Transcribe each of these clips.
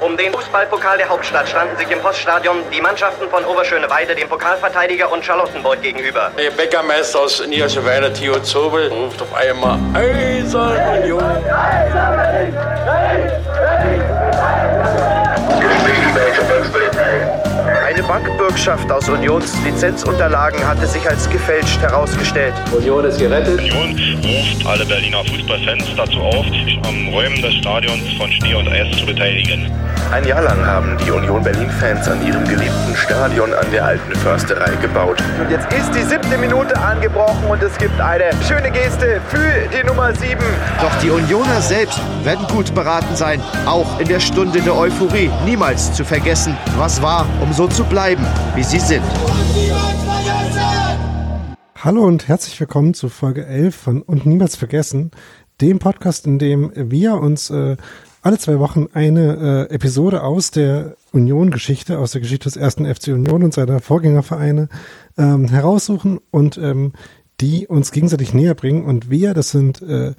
Um den Fußballpokal der Hauptstadt standen sich im Poststadion die Mannschaften von Oberschöneweide, dem Pokalverteidiger und Charlottenburg gegenüber. Der Bäckermeister aus Niederschöneweide, Theo Zobel, ruft auf einmal Eisern Union. Eisern Berlin! Berlin! Bankbürgschaft aus Unions Lizenzunterlagen hatte sich als gefälscht herausgestellt. Union ist gerettet. Union ruft alle Berliner Fußballfans dazu auf, sich am Räumen des Stadions von Schnee und Eis zu beteiligen. Ein Jahr lang haben die Union Berlin-Fans an ihrem geliebten Stadion an der alten Försterei gebaut. Und jetzt ist die siebte Minute angebrochen und es gibt eine schöne Geste für die Nummer sieben. Doch die Unioner selbst werden gut beraten sein, auch in der Stunde der Euphorie niemals zu vergessen, was war, um so zu bleiben, wie sie sind. Hallo und herzlich willkommen zu Folge 11 von Und Niemals Vergessen, dem Podcast, in dem wir uns äh, alle zwei Wochen eine äh, Episode aus der Union-Geschichte, aus der Geschichte des ersten FC Union und seiner Vorgängervereine ähm, heraussuchen und ähm, die uns gegenseitig näher bringen. Und wir, das sind äh,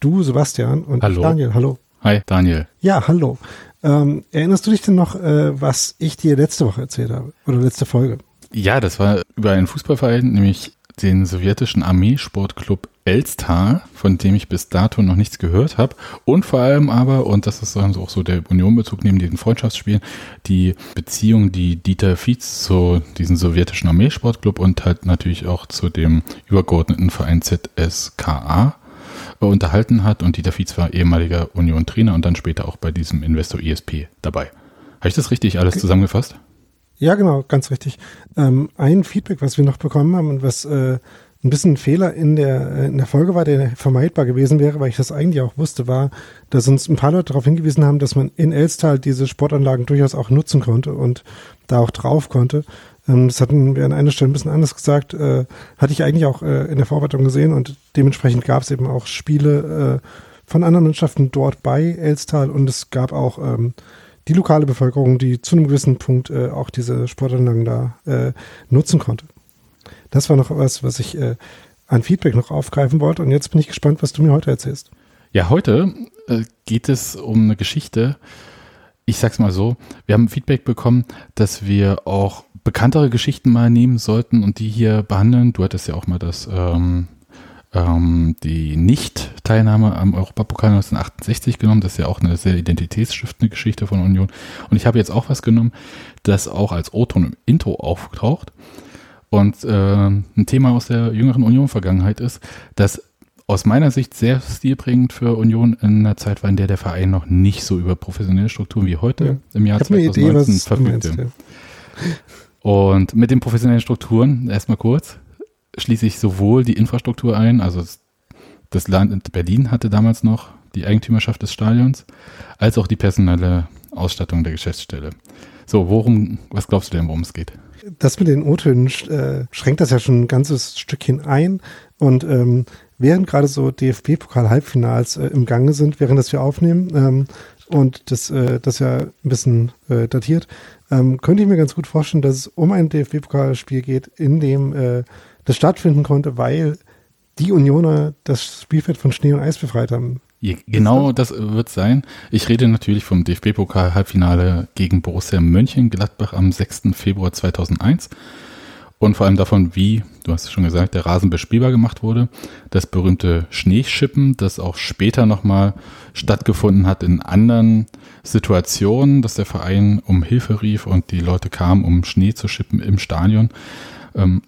du, Sebastian und hallo. Daniel. Hallo. Hi, Daniel. Ja, hallo. Ähm, erinnerst du dich denn noch, äh, was ich dir letzte Woche erzählt habe oder letzte Folge? Ja, das war über einen Fußballverein, nämlich den sowjetischen Armeesportclub Elstar, von dem ich bis dato noch nichts gehört habe. Und vor allem aber, und das ist dann auch so der Unionbezug neben diesen Freundschaftsspielen, die Beziehung, die Dieter Fietz zu diesem sowjetischen Armeesportclub und halt natürlich auch zu dem übergeordneten Verein ZSKA unterhalten hat. Und Dieter Fietz war ehemaliger Union-Trainer und dann später auch bei diesem Investor ESP dabei. Habe ich das richtig alles zusammengefasst? Ja, genau, ganz richtig. Ähm, ein Feedback, was wir noch bekommen haben und was äh, ein bisschen ein Fehler in der, äh, in der Folge war, der vermeidbar gewesen wäre, weil ich das eigentlich auch wusste, war, dass uns ein paar Leute darauf hingewiesen haben, dass man in Elstal diese Sportanlagen durchaus auch nutzen konnte und da auch drauf konnte. Ähm, das hatten wir an einer Stelle ein bisschen anders gesagt, äh, hatte ich eigentlich auch äh, in der Vorbereitung gesehen und dementsprechend gab es eben auch Spiele äh, von anderen Mannschaften dort bei Elstal und es gab auch ähm, die lokale Bevölkerung, die zu einem gewissen Punkt äh, auch diese Sportanlagen da äh, nutzen konnte. Das war noch was, was ich äh, an Feedback noch aufgreifen wollte. Und jetzt bin ich gespannt, was du mir heute erzählst. Ja, heute äh, geht es um eine Geschichte. Ich sag's mal so, wir haben Feedback bekommen, dass wir auch bekanntere Geschichten mal nehmen sollten und die hier behandeln. Du hattest ja auch mal das ähm, ähm, die Nicht-Teilnahme am Europapokal 1968 genommen. Das ist ja auch eine sehr identitätsstiftende Geschichte von Union. Und ich habe jetzt auch was genommen, das auch als O-Ton im Intro auftaucht. Und äh, ein Thema aus der jüngeren Union-Vergangenheit ist, dass aus meiner Sicht sehr stilprägend für Union in einer Zeit war, in der der Verein noch nicht so über professionelle Strukturen wie heute ja. im Jahr 2019 Idee, verfügte. Und mit den professionellen Strukturen, erstmal kurz, schließe ich sowohl die Infrastruktur ein, also das Land Berlin hatte damals noch die Eigentümerschaft des Stadions, als auch die personelle Ausstattung der Geschäftsstelle. So, worum, was glaubst du denn, worum es geht? Das mit den O-Tönen äh, schränkt das ja schon ein ganzes Stückchen ein. Und ähm, während gerade so DFB-Pokal-Halbfinals äh, im Gange sind, während das wir aufnehmen, ähm, und das, äh, das ja ein bisschen äh, datiert, ähm, könnte ich mir ganz gut vorstellen, dass es um ein DFB-Pokalspiel geht, in dem äh, das stattfinden konnte, weil die Unioner das Spielfeld von Schnee und Eis befreit haben. Genau das wird sein. Ich rede natürlich vom DFB-Pokal-Halbfinale gegen Borussia Mönchengladbach am 6. Februar 2001 und vor allem davon, wie, du hast es schon gesagt, der Rasen bespielbar gemacht wurde. Das berühmte Schneeschippen, das auch später nochmal stattgefunden hat in anderen Situationen, dass der Verein um Hilfe rief und die Leute kamen, um Schnee zu schippen im Stadion. Ähm,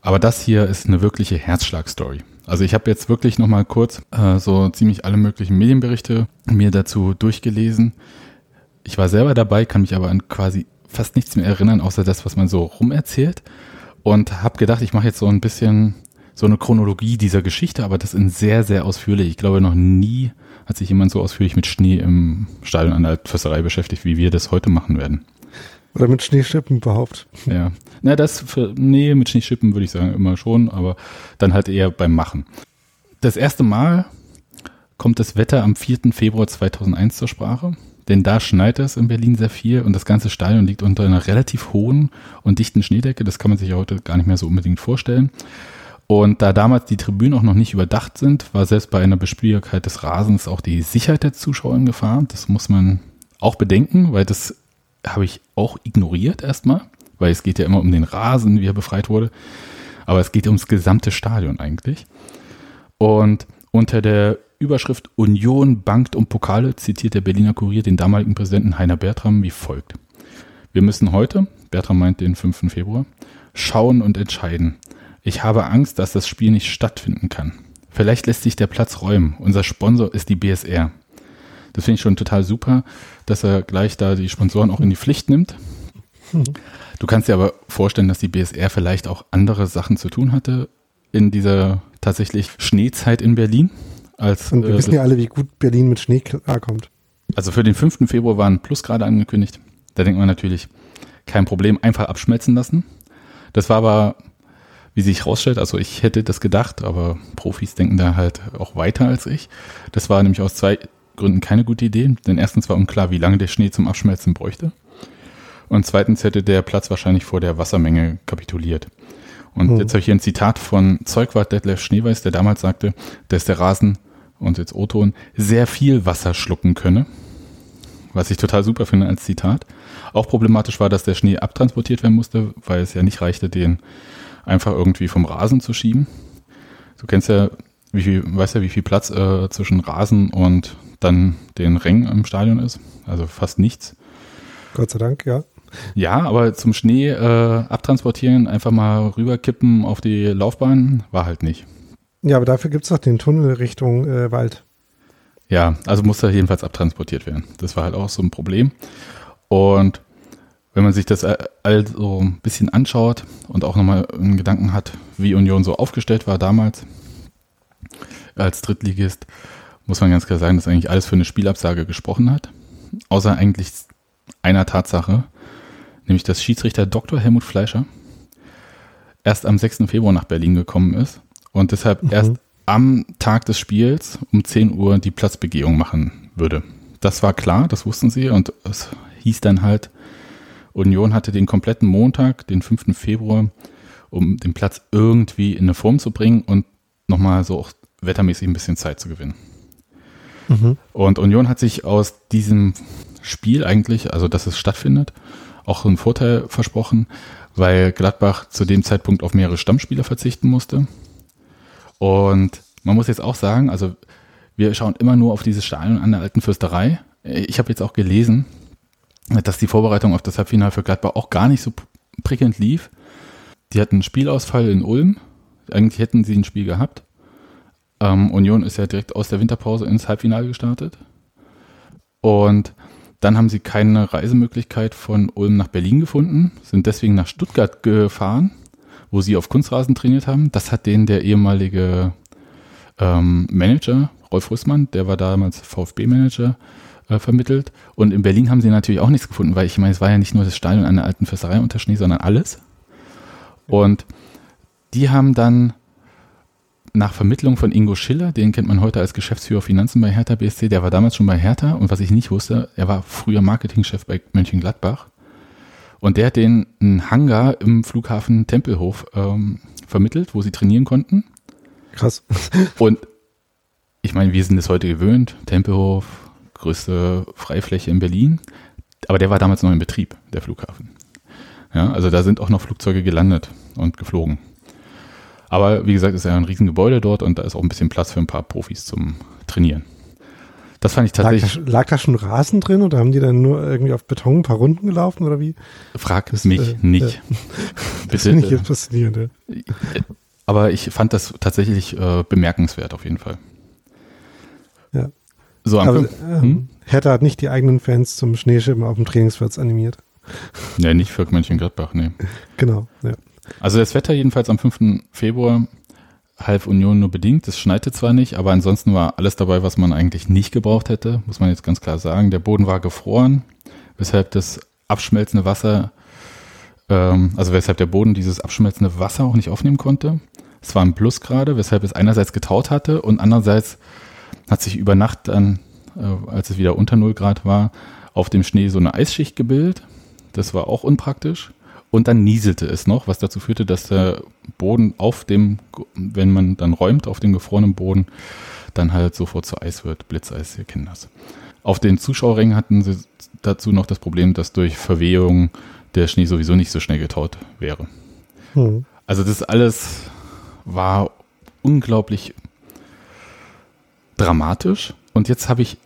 aber das hier ist eine wirkliche Herzschlagstory. Also ich habe jetzt wirklich nochmal kurz äh, so ziemlich alle möglichen Medienberichte mir dazu durchgelesen. Ich war selber dabei, kann mich aber an quasi fast nichts mehr erinnern, außer das, was man so rumerzählt. Und habe gedacht, ich mache jetzt so ein bisschen so eine Chronologie dieser Geschichte, aber das in sehr, sehr ausführlich. Ich glaube, noch nie hat sich jemand so ausführlich mit Schnee im Stadion an der Försterei beschäftigt, wie wir das heute machen werden. Oder mit Schneeschippen überhaupt. Ja. Na, das für, nee, mit Schneeschippen würde ich sagen immer schon, aber dann halt eher beim Machen. Das erste Mal kommt das Wetter am 4. Februar 2001 zur Sprache, denn da schneit es in Berlin sehr viel und das ganze Stadion liegt unter einer relativ hohen und dichten Schneedecke. Das kann man sich ja heute gar nicht mehr so unbedingt vorstellen. Und da damals die Tribünen auch noch nicht überdacht sind, war selbst bei einer Bespielbarkeit des Rasens auch die Sicherheit der Zuschauer in Gefahr. Das muss man auch Bedenken, weil das habe ich auch ignoriert erstmal, weil es geht ja immer um den Rasen, wie er befreit wurde. Aber es geht ums gesamte Stadion eigentlich. Und unter der Überschrift Union bankt um Pokale zitiert der Berliner Kurier den damaligen Präsidenten Heiner Bertram wie folgt. Wir müssen heute, Bertram meint den 5. Februar, schauen und entscheiden. Ich habe Angst, dass das Spiel nicht stattfinden kann. Vielleicht lässt sich der Platz räumen. Unser Sponsor ist die BSR. Das finde ich schon total super, dass er gleich da die Sponsoren auch in die Pflicht nimmt. Du kannst dir aber vorstellen, dass die BSR vielleicht auch andere Sachen zu tun hatte in dieser tatsächlich Schneezeit in Berlin. Als, Und wir äh, wissen ja alle, wie gut Berlin mit Schnee klarkommt. also für den 5. Februar waren Plusgrade angekündigt. Da denkt man natürlich, kein Problem, einfach abschmelzen lassen. Das war aber, wie sich herausstellt, also ich hätte das gedacht, aber Profis denken da halt auch weiter als ich. Das war nämlich aus zwei Gründen keine gute Idee. Denn erstens war unklar, wie lange der Schnee zum Abschmelzen bräuchte. Und zweitens hätte der Platz wahrscheinlich vor der Wassermenge kapituliert. Und Hm. jetzt habe ich hier ein Zitat von Zeugwart Detlef Schneeweiß, der damals sagte, dass der Rasen, und jetzt O-Ton, sehr viel Wasser schlucken könne. Was ich total super finde als Zitat. Auch problematisch war, dass der Schnee abtransportiert werden musste, weil es ja nicht reichte, den einfach irgendwie vom Rasen zu schieben. Du kennst ja, wie viel, weißt ja, wie viel Platz äh, zwischen Rasen und dann den Rängen im Stadion ist. Also fast nichts. Gott sei Dank, ja. Ja, aber zum Schnee äh, abtransportieren, einfach mal rüberkippen auf die Laufbahn, war halt nicht. Ja, aber dafür gibt es doch den Tunnel Richtung äh, Wald. Ja, also musste jedenfalls abtransportiert werden. Das war halt auch so ein Problem. Und wenn man sich das äh, also ein bisschen anschaut und auch nochmal einen Gedanken hat, wie Union so aufgestellt war damals als Drittligist, muss man ganz klar sagen, dass eigentlich alles für eine Spielabsage gesprochen hat. Außer eigentlich einer Tatsache, nämlich dass Schiedsrichter Dr. Helmut Fleischer erst am 6. Februar nach Berlin gekommen ist und deshalb erst am Tag des Spiels um 10 Uhr die Platzbegehung machen würde. Das war klar, das wussten sie und es hieß dann halt, Union hatte den kompletten Montag, den 5. Februar, um den Platz irgendwie in eine Form zu bringen und nochmal so auch wettermäßig ein bisschen Zeit zu gewinnen. Und Union hat sich aus diesem Spiel eigentlich, also dass es stattfindet, auch einen Vorteil versprochen, weil Gladbach zu dem Zeitpunkt auf mehrere Stammspieler verzichten musste. Und man muss jetzt auch sagen, also wir schauen immer nur auf dieses Stadion an der alten Fürsterei. Ich habe jetzt auch gelesen, dass die Vorbereitung auf das Halbfinale für Gladbach auch gar nicht so prickelnd lief. Die hatten einen Spielausfall in Ulm. Eigentlich hätten sie ein Spiel gehabt. Ähm, Union ist ja direkt aus der Winterpause ins Halbfinale gestartet. Und dann haben sie keine Reisemöglichkeit von Ulm nach Berlin gefunden, sind deswegen nach Stuttgart gefahren, wo sie auf Kunstrasen trainiert haben. Das hat denen der ehemalige ähm, Manager, Rolf Rüssmann, der war damals VfB-Manager, äh, vermittelt. Und in Berlin haben sie natürlich auch nichts gefunden, weil ich meine, es war ja nicht nur das Stadion der alten Fürsterei unter Schnee, sondern alles. Und die haben dann nach Vermittlung von Ingo Schiller, den kennt man heute als Geschäftsführer Finanzen bei Hertha BSC, der war damals schon bei Hertha und was ich nicht wusste, er war früher Marketingchef bei Mönchengladbach und der hat den einen Hangar im Flughafen Tempelhof ähm, vermittelt, wo sie trainieren konnten. Krass. Und ich meine, wir sind es heute gewöhnt, Tempelhof, größte Freifläche in Berlin, aber der war damals noch in Betrieb, der Flughafen. Ja, also da sind auch noch Flugzeuge gelandet und geflogen. Aber wie gesagt, ist ja ein Riesengebäude dort und da ist auch ein bisschen Platz für ein paar Profis zum Trainieren. Das fand ich Lag da, tatsächlich, lag da schon Rasen drin oder haben die dann nur irgendwie auf Beton ein paar Runden gelaufen oder wie? frag Das, mich äh, nicht. Das Bitte. finde ich äh, jetzt faszinierend. Ja. aber ich fand das tatsächlich äh, bemerkenswert auf jeden Fall. Ja. So, am Aber ähm, hm? Hertha hat nicht die eigenen Fans zum Schneeschimmer auf dem Trainingsplatz animiert. Ja, nicht für Mönchengladbach, nee. Genau. Ja. Also das Wetter jedenfalls am 5. Februar half Union nur bedingt. Es schneite zwar nicht, aber ansonsten war alles dabei, was man eigentlich nicht gebraucht hätte, muss man jetzt ganz klar sagen. Der Boden war gefroren, weshalb das abschmelzende Wasser, ähm, also weshalb der Boden dieses abschmelzende Wasser auch nicht aufnehmen konnte. Es war ein Plusgrade, weshalb es einerseits getaut hatte und andererseits hat sich über Nacht dann, äh, als es wieder unter 0 Grad war, auf dem Schnee so eine Eisschicht gebildet. Das war auch unpraktisch. Und dann nieselte es noch, was dazu führte, dass der Boden auf dem, wenn man dann räumt, auf dem gefrorenen Boden, dann halt sofort zu Eis wird. Blitzeis, ihr kennt das. Auf den Zuschauerrängen hatten sie dazu noch das Problem, dass durch Verwehung der Schnee sowieso nicht so schnell getaut wäre. Hm. Also das alles war unglaublich dramatisch. Und jetzt habe ich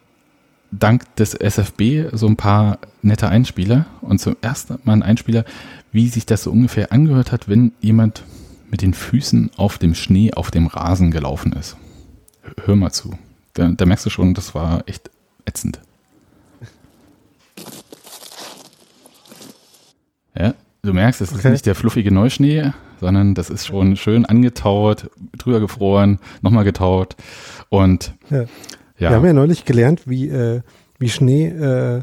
dank des SFB so ein paar nette Einspieler und zum ersten Mal ein Einspieler, wie sich das so ungefähr angehört hat, wenn jemand mit den Füßen auf dem Schnee auf dem Rasen gelaufen ist. Hör mal zu. Da, da merkst du schon, das war echt ätzend. Ja, du merkst, es okay. ist nicht der fluffige Neuschnee, sondern das ist schon schön angetaut, drüber gefroren, nochmal getaut und ja. ja. Wir haben ja neulich gelernt, wie, äh, wie Schnee äh,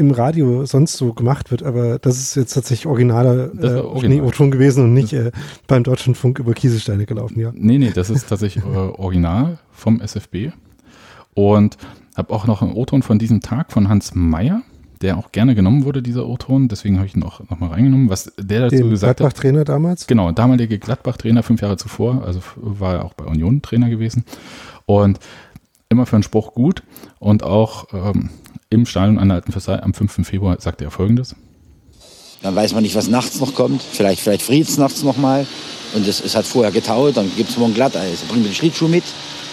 im Radio sonst so gemacht wird, aber das ist jetzt tatsächlich originaler äh, original. Schneeoton gewesen und nicht äh, beim Deutschen Funk über Kieselsteine gelaufen, ja. Nee, nee, das ist tatsächlich äh, original vom SFB und habe auch noch einen O-Ton von diesem Tag von Hans Meyer, der auch gerne genommen wurde, dieser O-Ton, deswegen habe ich ihn auch nochmal reingenommen, was der dazu Den gesagt Gladbach Gladbach-Trainer damals? Genau, damalige Gladbach-Trainer, fünf Jahre zuvor, also war er auch bei Union Trainer gewesen und immer für einen Spruch gut und auch ähm, im Stadion an der Alten Versailles am 5. Februar sagte er folgendes. Dann weiß man nicht, was nachts noch kommt. Vielleicht, vielleicht friert es nachts noch mal. Und es, es hat vorher getaut, dann gibt es morgen Glatteis. Dann bringen wir den Schlittschuh mit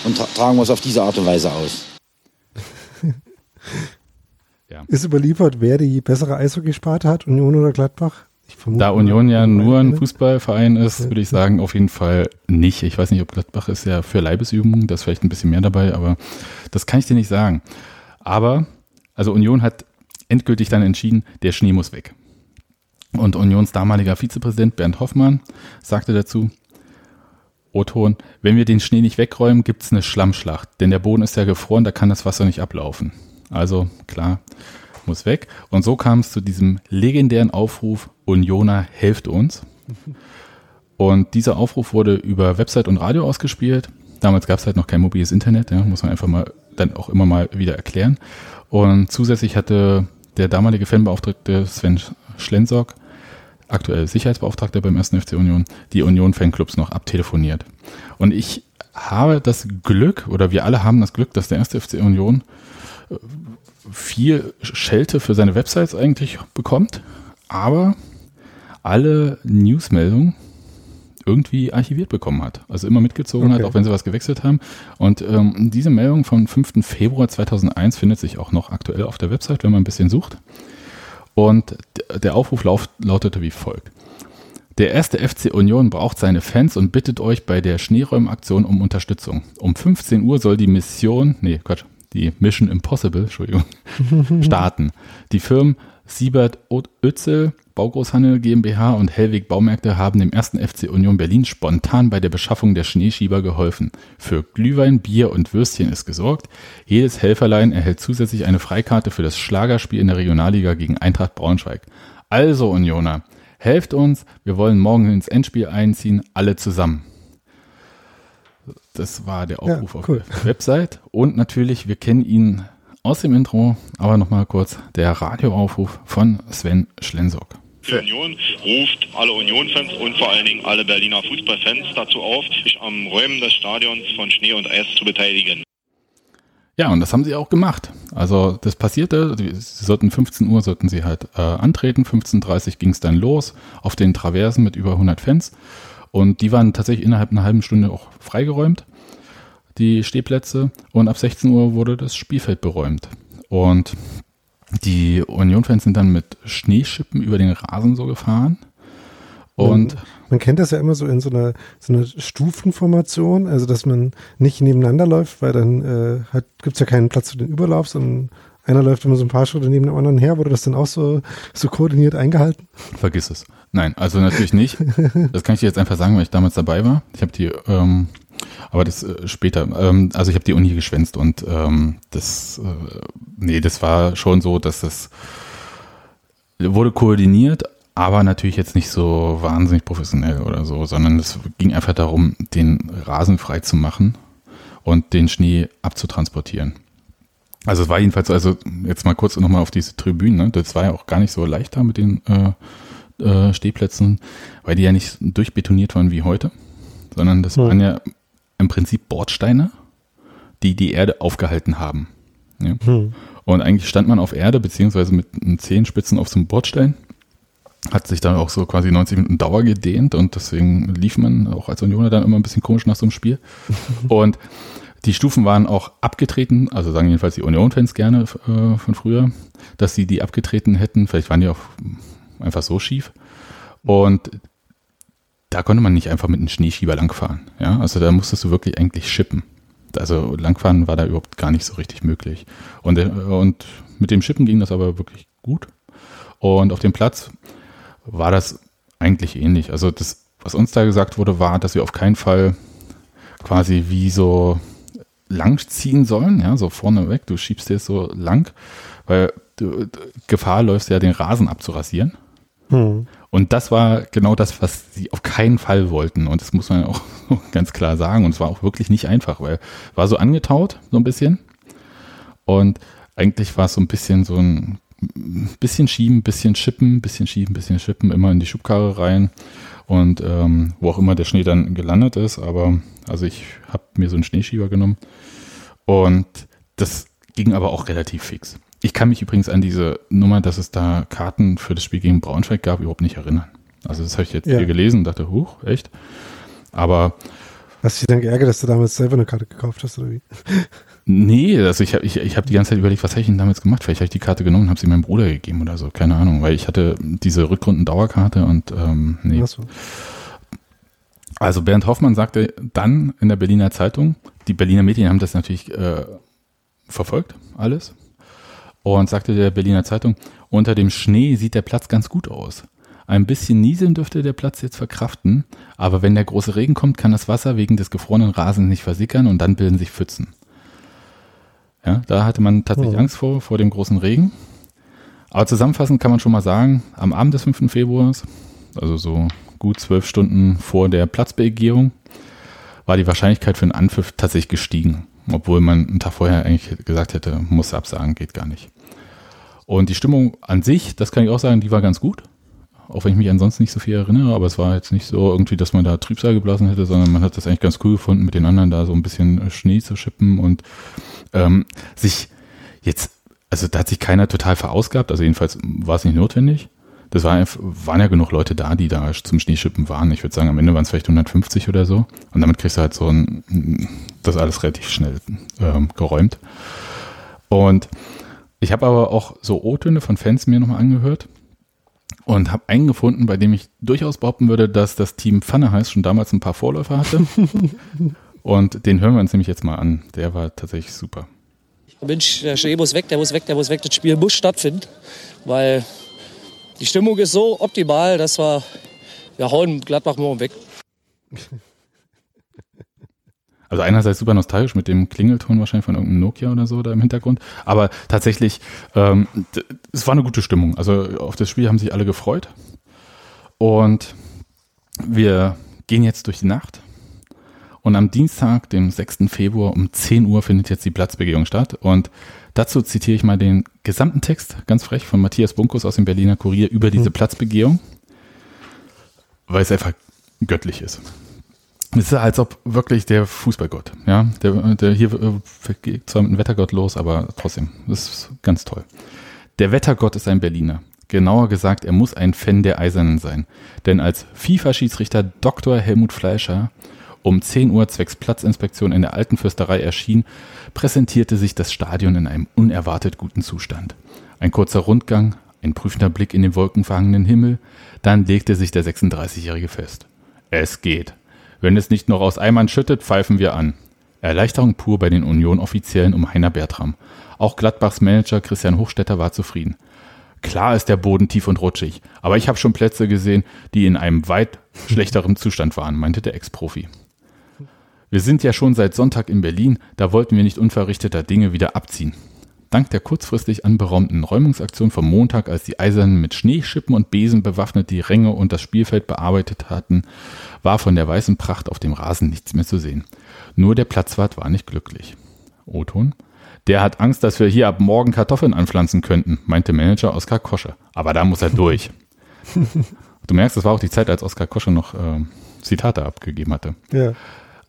und tra tragen wir es auf diese Art und Weise aus. ja. Ist überliefert, wer die bessere Eishockeysparte hat, Union oder Gladbach? da Union ja nur ein Fußballverein ist, würde ich sagen, auf jeden Fall nicht. Ich weiß nicht, ob Gladbach ist ja für Leibesübungen, da ist vielleicht ein bisschen mehr dabei, aber das kann ich dir nicht sagen. Aber also Union hat endgültig dann entschieden, der Schnee muss weg. Und Unions damaliger Vizepräsident Bernd Hoffmann sagte dazu, O-Ton, wenn wir den Schnee nicht wegräumen, gibt es eine Schlammschlacht, denn der Boden ist ja gefroren, da kann das Wasser nicht ablaufen. Also klar, muss weg. Und so kam es zu diesem legendären Aufruf, Unioner, helft uns. Und dieser Aufruf wurde über Website und Radio ausgespielt. Damals gab es halt noch kein mobiles Internet, ja, muss man einfach mal dann auch immer mal wieder erklären. Und zusätzlich hatte der damalige Fanbeauftragte Sven Schlensorg, aktuell Sicherheitsbeauftragter beim 1. FC Union, die Union-Fanclubs noch abtelefoniert. Und ich habe das Glück, oder wir alle haben das Glück, dass der 1. FC Union äh, viel Schelte für seine Websites eigentlich bekommt, aber alle Newsmeldungen irgendwie archiviert bekommen hat. Also immer mitgezogen okay. hat, auch wenn sie was gewechselt haben. Und ähm, diese Meldung vom 5. Februar 2001 findet sich auch noch aktuell auf der Website, wenn man ein bisschen sucht. Und der Aufruf laut, lautete wie folgt. Der erste FC Union braucht seine Fans und bittet euch bei der Schneeräumaktion um Unterstützung. Um 15 Uhr soll die Mission, nee, Quatsch, die Mission Impossible, Entschuldigung, starten. Die Firmen Siebert Ötzel, Baugroßhandel GmbH und Hellweg Baumärkte haben dem ersten FC Union Berlin spontan bei der Beschaffung der Schneeschieber geholfen. Für Glühwein, Bier und Würstchen ist gesorgt. Jedes Helferlein erhält zusätzlich eine Freikarte für das Schlagerspiel in der Regionalliga gegen Eintracht Braunschweig. Also Unioner, helft uns, wir wollen morgen ins Endspiel einziehen, alle zusammen. Das war der Aufruf ja, cool. auf der Website. Und natürlich, wir kennen ihn aus dem Intro, aber nochmal kurz der Radioaufruf von Sven Schlensock. Die Union ruft alle Union-Fans und vor allen Dingen alle Berliner Fußballfans dazu auf, sich am Räumen des Stadions von Schnee und Eis zu beteiligen. Ja, und das haben sie auch gemacht. Also das passierte, sie sollten 15 Uhr sollten sie halt äh, antreten, 15.30 Uhr ging es dann los auf den Traversen mit über 100 Fans und die waren tatsächlich innerhalb einer halben Stunde auch freigeräumt, die Stehplätze und ab 16 Uhr wurde das Spielfeld beräumt. Und die Union-Fans sind dann mit Schneeschippen über den Rasen so gefahren. Und man, man, kennt das ja immer so in so einer, so einer Stufenformation, also dass man nicht nebeneinander läuft, weil dann äh, gibt es ja keinen Platz für den Überlauf, sondern einer läuft immer so ein paar Schritte neben dem anderen her. Wurde das dann auch so, so koordiniert eingehalten? Vergiss es. Nein, also natürlich nicht. Das kann ich dir jetzt einfach sagen, weil ich damals dabei war. Ich habe die ähm, aber das äh, später. Ähm, also ich habe die Uni geschwänzt und ähm, das, äh, nee, das war schon so, dass das wurde koordiniert, aber natürlich jetzt nicht so wahnsinnig professionell oder so, sondern es ging einfach darum, den Rasen frei zu machen und den Schnee abzutransportieren. Also es war jedenfalls so, also jetzt mal kurz nochmal auf diese Tribünen, ne? das war ja auch gar nicht so leicht da mit den äh, äh, Stehplätzen, weil die ja nicht durchbetoniert waren wie heute, sondern das ja. waren ja im Prinzip Bordsteine, die die Erde aufgehalten haben. Ja. Hm. Und eigentlich stand man auf Erde, beziehungsweise mit Zehenspitzen auf so einem Bordstein. Hat sich dann auch so quasi 90 Minuten Dauer gedehnt und deswegen lief man auch als Unioner dann immer ein bisschen komisch nach so einem Spiel. und die Stufen waren auch abgetreten, also sagen jedenfalls die Union-Fans gerne äh, von früher, dass sie die abgetreten hätten. Vielleicht waren die auch einfach so schief. Und da konnte man nicht einfach mit einem Schneeschieber langfahren. Ja, also da musstest du wirklich eigentlich schippen. Also langfahren war da überhaupt gar nicht so richtig möglich. Und, äh, und mit dem Schippen ging das aber wirklich gut. Und auf dem Platz war das eigentlich ähnlich. Also das, was uns da gesagt wurde, war, dass wir auf keinen Fall quasi wie so lang ziehen sollen, ja, so vorne weg. Du schiebst dir so lang, weil du Gefahr läufst ja, den Rasen abzurasieren. Hm. Und das war genau das, was sie auf keinen Fall wollten. Und das muss man auch ganz klar sagen. Und es war auch wirklich nicht einfach, weil war so angetaut, so ein bisschen. Und eigentlich war es so ein bisschen so ein bisschen schieben, bisschen schippen, bisschen schieben, bisschen schippen, immer in die Schubkarre rein. Und ähm, wo auch immer der Schnee dann gelandet ist. Aber also ich habe mir so einen Schneeschieber genommen. Und das ging aber auch relativ fix. Ich kann mich übrigens an diese Nummer, dass es da Karten für das Spiel gegen Braunschweig gab, überhaupt nicht erinnern. Also das habe ich jetzt ja. hier gelesen und dachte, huch, echt? Aber Hast du dich dann geärgert, dass du damals selber eine Karte gekauft hast, oder wie? Nee, also ich habe ich, ich hab die ganze Zeit überlegt, was habe ich denn damals gemacht? Vielleicht habe ich die Karte genommen und habe sie meinem Bruder gegeben oder so, keine Ahnung, weil ich hatte diese Rückrunden-Dauerkarte und ähm, nee. So. Also Bernd Hoffmann sagte dann in der Berliner Zeitung, die Berliner Medien haben das natürlich äh, verfolgt, alles, und sagte der Berliner Zeitung, unter dem Schnee sieht der Platz ganz gut aus. Ein bisschen nieseln dürfte der Platz jetzt verkraften, aber wenn der große Regen kommt, kann das Wasser wegen des gefrorenen Rasens nicht versickern und dann bilden sich Pfützen. Ja, da hatte man tatsächlich oh. Angst vor, vor dem großen Regen. Aber zusammenfassend kann man schon mal sagen, am Abend des 5. Februars, also so gut zwölf Stunden vor der Platzbegehung, war die Wahrscheinlichkeit für einen Anpfiff tatsächlich gestiegen. Obwohl man einen Tag vorher eigentlich gesagt hätte, muss absagen, geht gar nicht. Und die Stimmung an sich, das kann ich auch sagen, die war ganz gut. Auch wenn ich mich ansonsten nicht so viel erinnere, aber es war jetzt nicht so irgendwie, dass man da Trübsal geblasen hätte, sondern man hat das eigentlich ganz cool gefunden, mit den anderen da so ein bisschen Schnee zu schippen und ähm, sich jetzt, also da hat sich keiner total verausgabt, also jedenfalls war es nicht notwendig. Das war, waren ja genug Leute da, die da zum Schneeschippen waren. Ich würde sagen, am Ende waren es vielleicht 150 oder so. Und damit kriegst du halt so ein, das alles relativ schnell ähm, geräumt. Und ich habe aber auch so O-Töne von Fans mir nochmal angehört und habe einen gefunden, bei dem ich durchaus behaupten würde, dass das Team Pfanne heißt schon damals ein paar Vorläufer hatte. und den hören wir uns nämlich jetzt mal an. Der war tatsächlich super. Mensch, der Schnee muss weg, der muss weg, der muss weg. Das Spiel muss stattfinden, weil die Stimmung ist so optimal, dass wir, wir hauen Gladbach morgen weg. Also einerseits super nostalgisch mit dem Klingelton wahrscheinlich von irgendeinem Nokia oder so da im Hintergrund, aber tatsächlich, ähm, es war eine gute Stimmung. Also auf das Spiel haben sich alle gefreut und wir gehen jetzt durch die Nacht und am Dienstag, dem 6. Februar um 10 Uhr findet jetzt die Platzbegehung statt und dazu zitiere ich mal den gesamten Text, ganz frech, von Matthias Bunkus aus dem Berliner Kurier über diese mhm. Platzbegehung, weil es einfach göttlich ist. Es ist als ob wirklich der Fußballgott, ja, der, der hier äh, geht zwar mit dem Wettergott los, aber trotzdem, das ist ganz toll. Der Wettergott ist ein Berliner. Genauer gesagt, er muss ein Fan der Eisernen sein. Denn als FIFA-Schiedsrichter Dr. Helmut Fleischer um 10 Uhr zwecks Platzinspektion in der alten Fürsterei erschien, präsentierte sich das Stadion in einem unerwartet guten Zustand. Ein kurzer Rundgang, ein prüfender Blick in den wolkenverhangenen Himmel, dann legte sich der 36-Jährige fest. Es geht. Wenn es nicht noch aus Eimern schüttet, pfeifen wir an. Erleichterung pur bei den Union-Offiziellen um Heiner Bertram. Auch Gladbachs Manager Christian Hochstetter war zufrieden. Klar ist der Boden tief und rutschig, aber ich habe schon Plätze gesehen, die in einem weit schlechteren Zustand waren, meinte der Ex-Profi. Wir sind ja schon seit Sonntag in Berlin, da wollten wir nicht unverrichteter Dinge wieder abziehen. Dank der kurzfristig anberaumten Räumungsaktion vom Montag, als die Eisernen mit Schneeschippen und Besen bewaffnet die Ränge und das Spielfeld bearbeitet hatten, war von der weißen Pracht auf dem Rasen nichts mehr zu sehen. Nur der Platzwart war nicht glücklich. Oton? Der hat Angst, dass wir hier ab morgen Kartoffeln anpflanzen könnten, meinte Manager Oskar Kosche. Aber da muss er durch. du merkst, das war auch die Zeit, als Oskar Kosche noch äh, Zitate abgegeben hatte. Ja.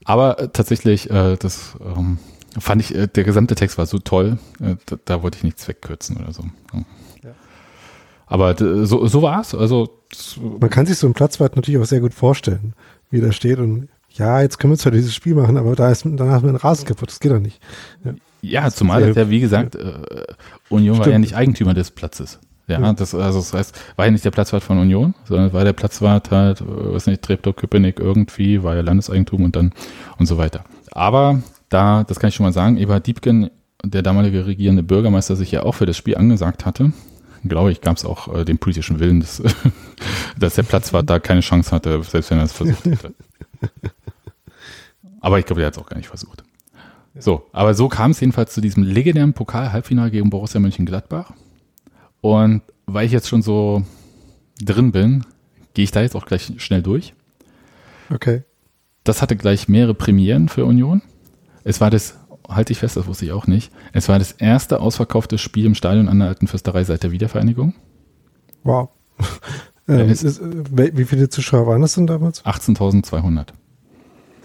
Aber äh, tatsächlich, äh, das ähm, fand ich, äh, der gesamte Text war so toll, äh, da, da wollte ich nichts wegkürzen oder so. Ja. Aber so, so war es. Also Man kann sich so einen Platzwart natürlich auch sehr gut vorstellen, wie der steht und ja, jetzt können wir zwar dieses Spiel machen, aber da ist danach ist mir ein Rasen kaputt, das geht doch nicht. Ja, Ja, zumal das ja, wie gesagt, äh, Union war Stimmt. ja nicht Eigentümer des Platzes. Ja, Ja. das, also das heißt, war ja nicht der Platzwart von Union, sondern war der Platzwart halt, äh, weiß nicht, Treptow-Köpenick irgendwie, war ja Landeseigentum und dann und so weiter. Aber da, das kann ich schon mal sagen, Eberhard Diebken, der damalige regierende Bürgermeister, sich ja auch für das Spiel angesagt hatte, glaube ich, gab es auch äh, den politischen Willen, dass, dass der Platzwart da keine Chance hatte, selbst wenn er es versucht hätte. Aber ich glaube, der hat es auch gar nicht versucht. So, aber so kam es jedenfalls zu diesem legendären Pokal-Halbfinale gegen Borussia Mönchengladbach. Und weil ich jetzt schon so drin bin, gehe ich da jetzt auch gleich schnell durch. Okay. Das hatte gleich mehrere Premieren für Union. Es war das, halte ich fest, das wusste ich auch nicht, es war das erste ausverkaufte Spiel im Stadion an der Alten Fürsterei seit der Wiedervereinigung. Wow. Ähm, ist, äh, wie viele Zuschauer waren das denn damals? 18.200.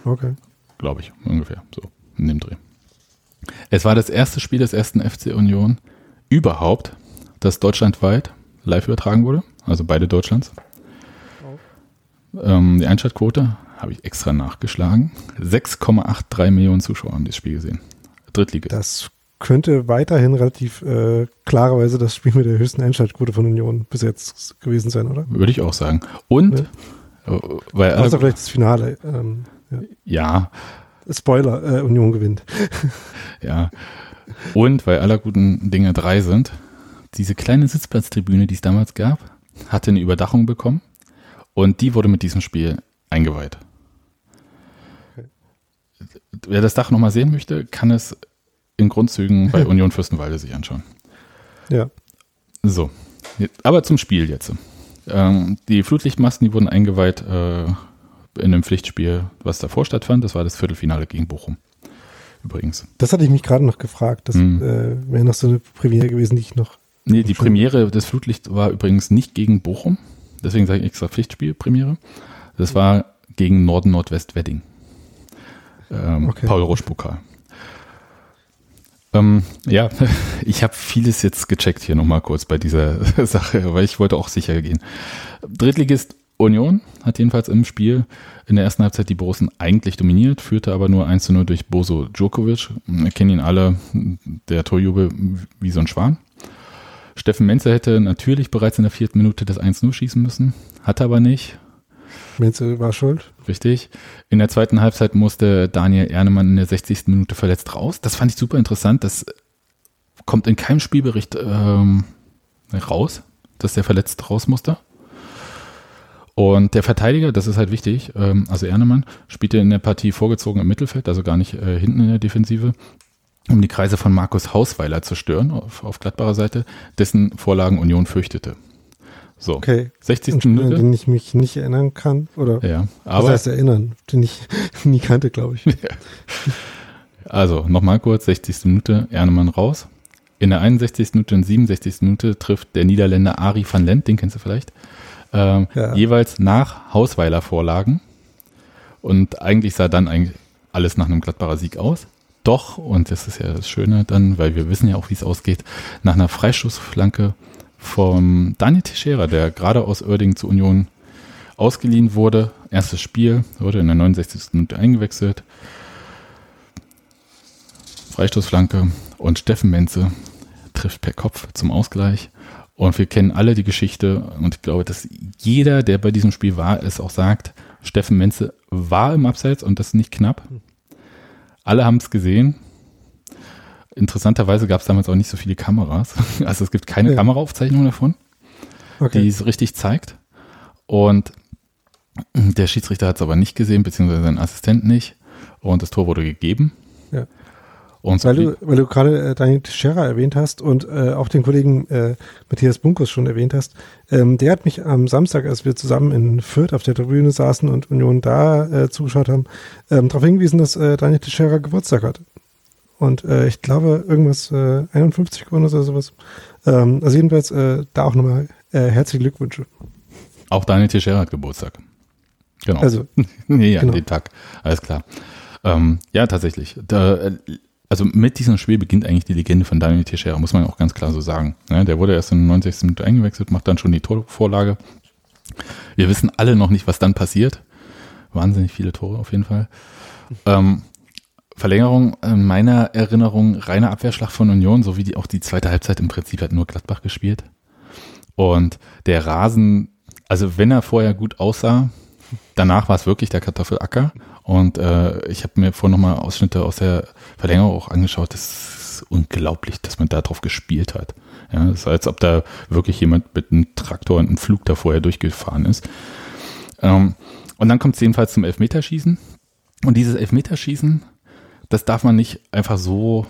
Okay. glaube ich, ungefähr, so in dem Dreh. Es war das erste Spiel des ersten FC Union überhaupt, das deutschlandweit live übertragen wurde, also beide Deutschlands. Ähm, die Einschaltquote habe ich extra nachgeschlagen. 6,83 Millionen Zuschauer haben das Spiel gesehen. Drittliga. Das könnte weiterhin relativ äh, klarerweise das Spiel mit der höchsten Einschaltquote von Union bis jetzt gewesen sein, oder? Würde ich auch sagen. Und, äh, weil alle, Außer vielleicht das Finale. Ähm, ja. ja, Spoiler, äh, Union gewinnt. Ja. Und weil aller guten Dinge drei sind, diese kleine Sitzplatztribüne, die es damals gab, hatte eine Überdachung bekommen und die wurde mit diesem Spiel eingeweiht. Wer das Dach nochmal sehen möchte, kann es in Grundzügen bei Union Fürstenwalde sich anschauen. Ja. So, aber zum Spiel jetzt. Ähm, die Flutlichtmasten, die wurden eingeweiht äh, in einem Pflichtspiel, was davor stattfand. Das war das Viertelfinale gegen Bochum. Übrigens. Das hatte ich mich gerade noch gefragt. Das Hm. äh, wäre noch so eine Premiere gewesen, die ich noch. Nee, die. Premiere des Flutlicht war übrigens nicht gegen Bochum. Deswegen sage ich extra Pflichtspiel, Premiere. Das war gegen Norden-Nordwest-Wedding. Ähm, Okay. Paul-Rosch-Pokal. Ähm, ja, ich habe vieles jetzt gecheckt hier nochmal kurz bei dieser Sache, weil ich wollte auch sicher gehen. Drittligist Union hat jedenfalls im Spiel in der ersten Halbzeit die Borussen eigentlich dominiert, führte aber nur 1 zu 0 durch Boso Djokovic. Wir kennen ihn alle, der Torjubel wie so ein Schwan. Steffen Menzer hätte natürlich bereits in der vierten Minute das 1-0 schießen müssen, hatte aber nicht. Menzel war schuld. Richtig. In der zweiten Halbzeit musste Daniel Ernemann in der 60. Minute verletzt raus. Das fand ich super interessant. Das kommt in keinem Spielbericht ähm, raus, dass der verletzt raus musste. Und der Verteidiger, das ist halt wichtig, ähm, also Ernemann, spielte in der Partie vorgezogen im Mittelfeld, also gar nicht äh, hinten in der Defensive, um die Kreise von Markus Hausweiler zu stören auf, auf glattbarer Seite, dessen Vorlagen Union fürchtete. So, Okay. 60. Ein Minute. den ich mich nicht erinnern kann. Oder Ja, was aber heißt erinnern? Den ich nie kannte, glaube ich. Also, nochmal kurz, 60. Minute, Ernemann raus. In der 61. Minute und 67. Minute trifft der Niederländer Ari van Lent, den kennst du vielleicht, ähm, Ja. jeweils nach Hausweiler Vorlagen. Und eigentlich sah dann eigentlich alles nach einem glattbarer Sieg aus. Doch, und das ist ja das Schöne dann, weil wir wissen ja auch, wie es ausgeht, nach einer Freistoßflanke vom Daniel Teixeira, der gerade aus Oerding zur Union ausgeliehen wurde. Erstes Spiel, wurde in der 69. Minute eingewechselt. Freistoßflanke und Steffen Menze trifft per Kopf zum Ausgleich. Und wir kennen alle die Geschichte und ich glaube, dass jeder, der bei diesem Spiel war, es auch sagt, Steffen Menze war im Abseits und das nicht knapp. Alle haben es gesehen. Interessanterweise gab es damals auch nicht so viele Kameras. Also es gibt keine Ja. Kameraaufzeichnung davon, Okay. die es richtig zeigt. Und der Schiedsrichter hat es aber nicht gesehen, beziehungsweise sein Assistent nicht. Und das Tor wurde gegeben. Ja. Und Weil du, weil du gerade äh, Daniel Teixeira erwähnt hast und äh, auch den Kollegen äh, Matthias Bunkus schon erwähnt hast, ähm, der hat mich am Samstag, als wir zusammen in Fürth auf der Tribüne saßen und Union da äh, zugeschaut haben, ähm, darauf hingewiesen, dass äh, Daniel Teixeira Geburtstag hat. Und äh, ich glaube, irgendwas äh, 51 geworden ist oder sowas. Ähm, also jedenfalls äh, da auch nochmal äh, herzliche Glückwünsche. Auch Daniel Teixeira hat Geburtstag. Genau. Also, nee, ja, genau. den Tag. Alles klar. Ähm, ja, tatsächlich. Da, äh, also mit diesem Spiel beginnt eigentlich die Legende von Daniel Teixeira, muss man auch ganz klar so sagen. Ja, der wurde erst in 69 Minuten eingewechselt, macht dann schon die Torvorlage. Wir wissen alle noch nicht, was dann passiert. Wahnsinnig viele Tore auf jeden Fall. Ähm, Verlängerung in meiner Erinnerung reiner Abwehrschlag von Union, so wie die auch die zweite Halbzeit im Prinzip hat nur Gladbach gespielt. Und der Rasen, also wenn er vorher gut aussah, danach war es wirklich der Kartoffelacker. Und äh, ich habe mir vorhin nochmal Ausschnitte aus der Verlängerung auch angeschaut. Das ist unglaublich, dass man da drauf gespielt hat. Ja, das ist als ob da wirklich jemand mit einem Traktor und einem Flug da vorher durchgefahren ist. Ähm, und dann kommt es jedenfalls zum Elfmeterschießen. Und dieses Elfmeterschießen, das darf man nicht einfach so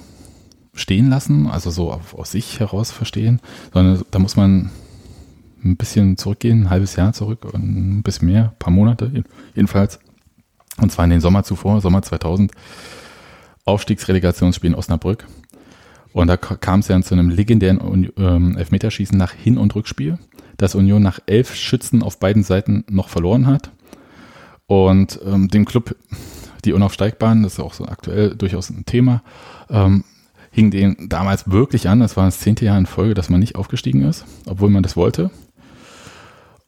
stehen lassen, also so aus sich heraus verstehen, sondern da muss man ein bisschen zurückgehen, ein halbes Jahr zurück und ein bisschen mehr, ein paar Monate jedenfalls. Und zwar in den Sommer zuvor, Sommer 2000, Aufstiegsrelegationsspiel in Osnabrück. Und da kam es dann zu einem legendären ähm, Elfmeterschießen nach Hin- und Rückspiel, das Union nach elf Schützen auf beiden Seiten noch verloren hat. Und ähm, dem Club, die Unaufsteigbaren, das ist auch so aktuell durchaus ein Thema, ähm, hing den damals wirklich an. Das war das zehnte Jahr in Folge, dass man nicht aufgestiegen ist, obwohl man das wollte.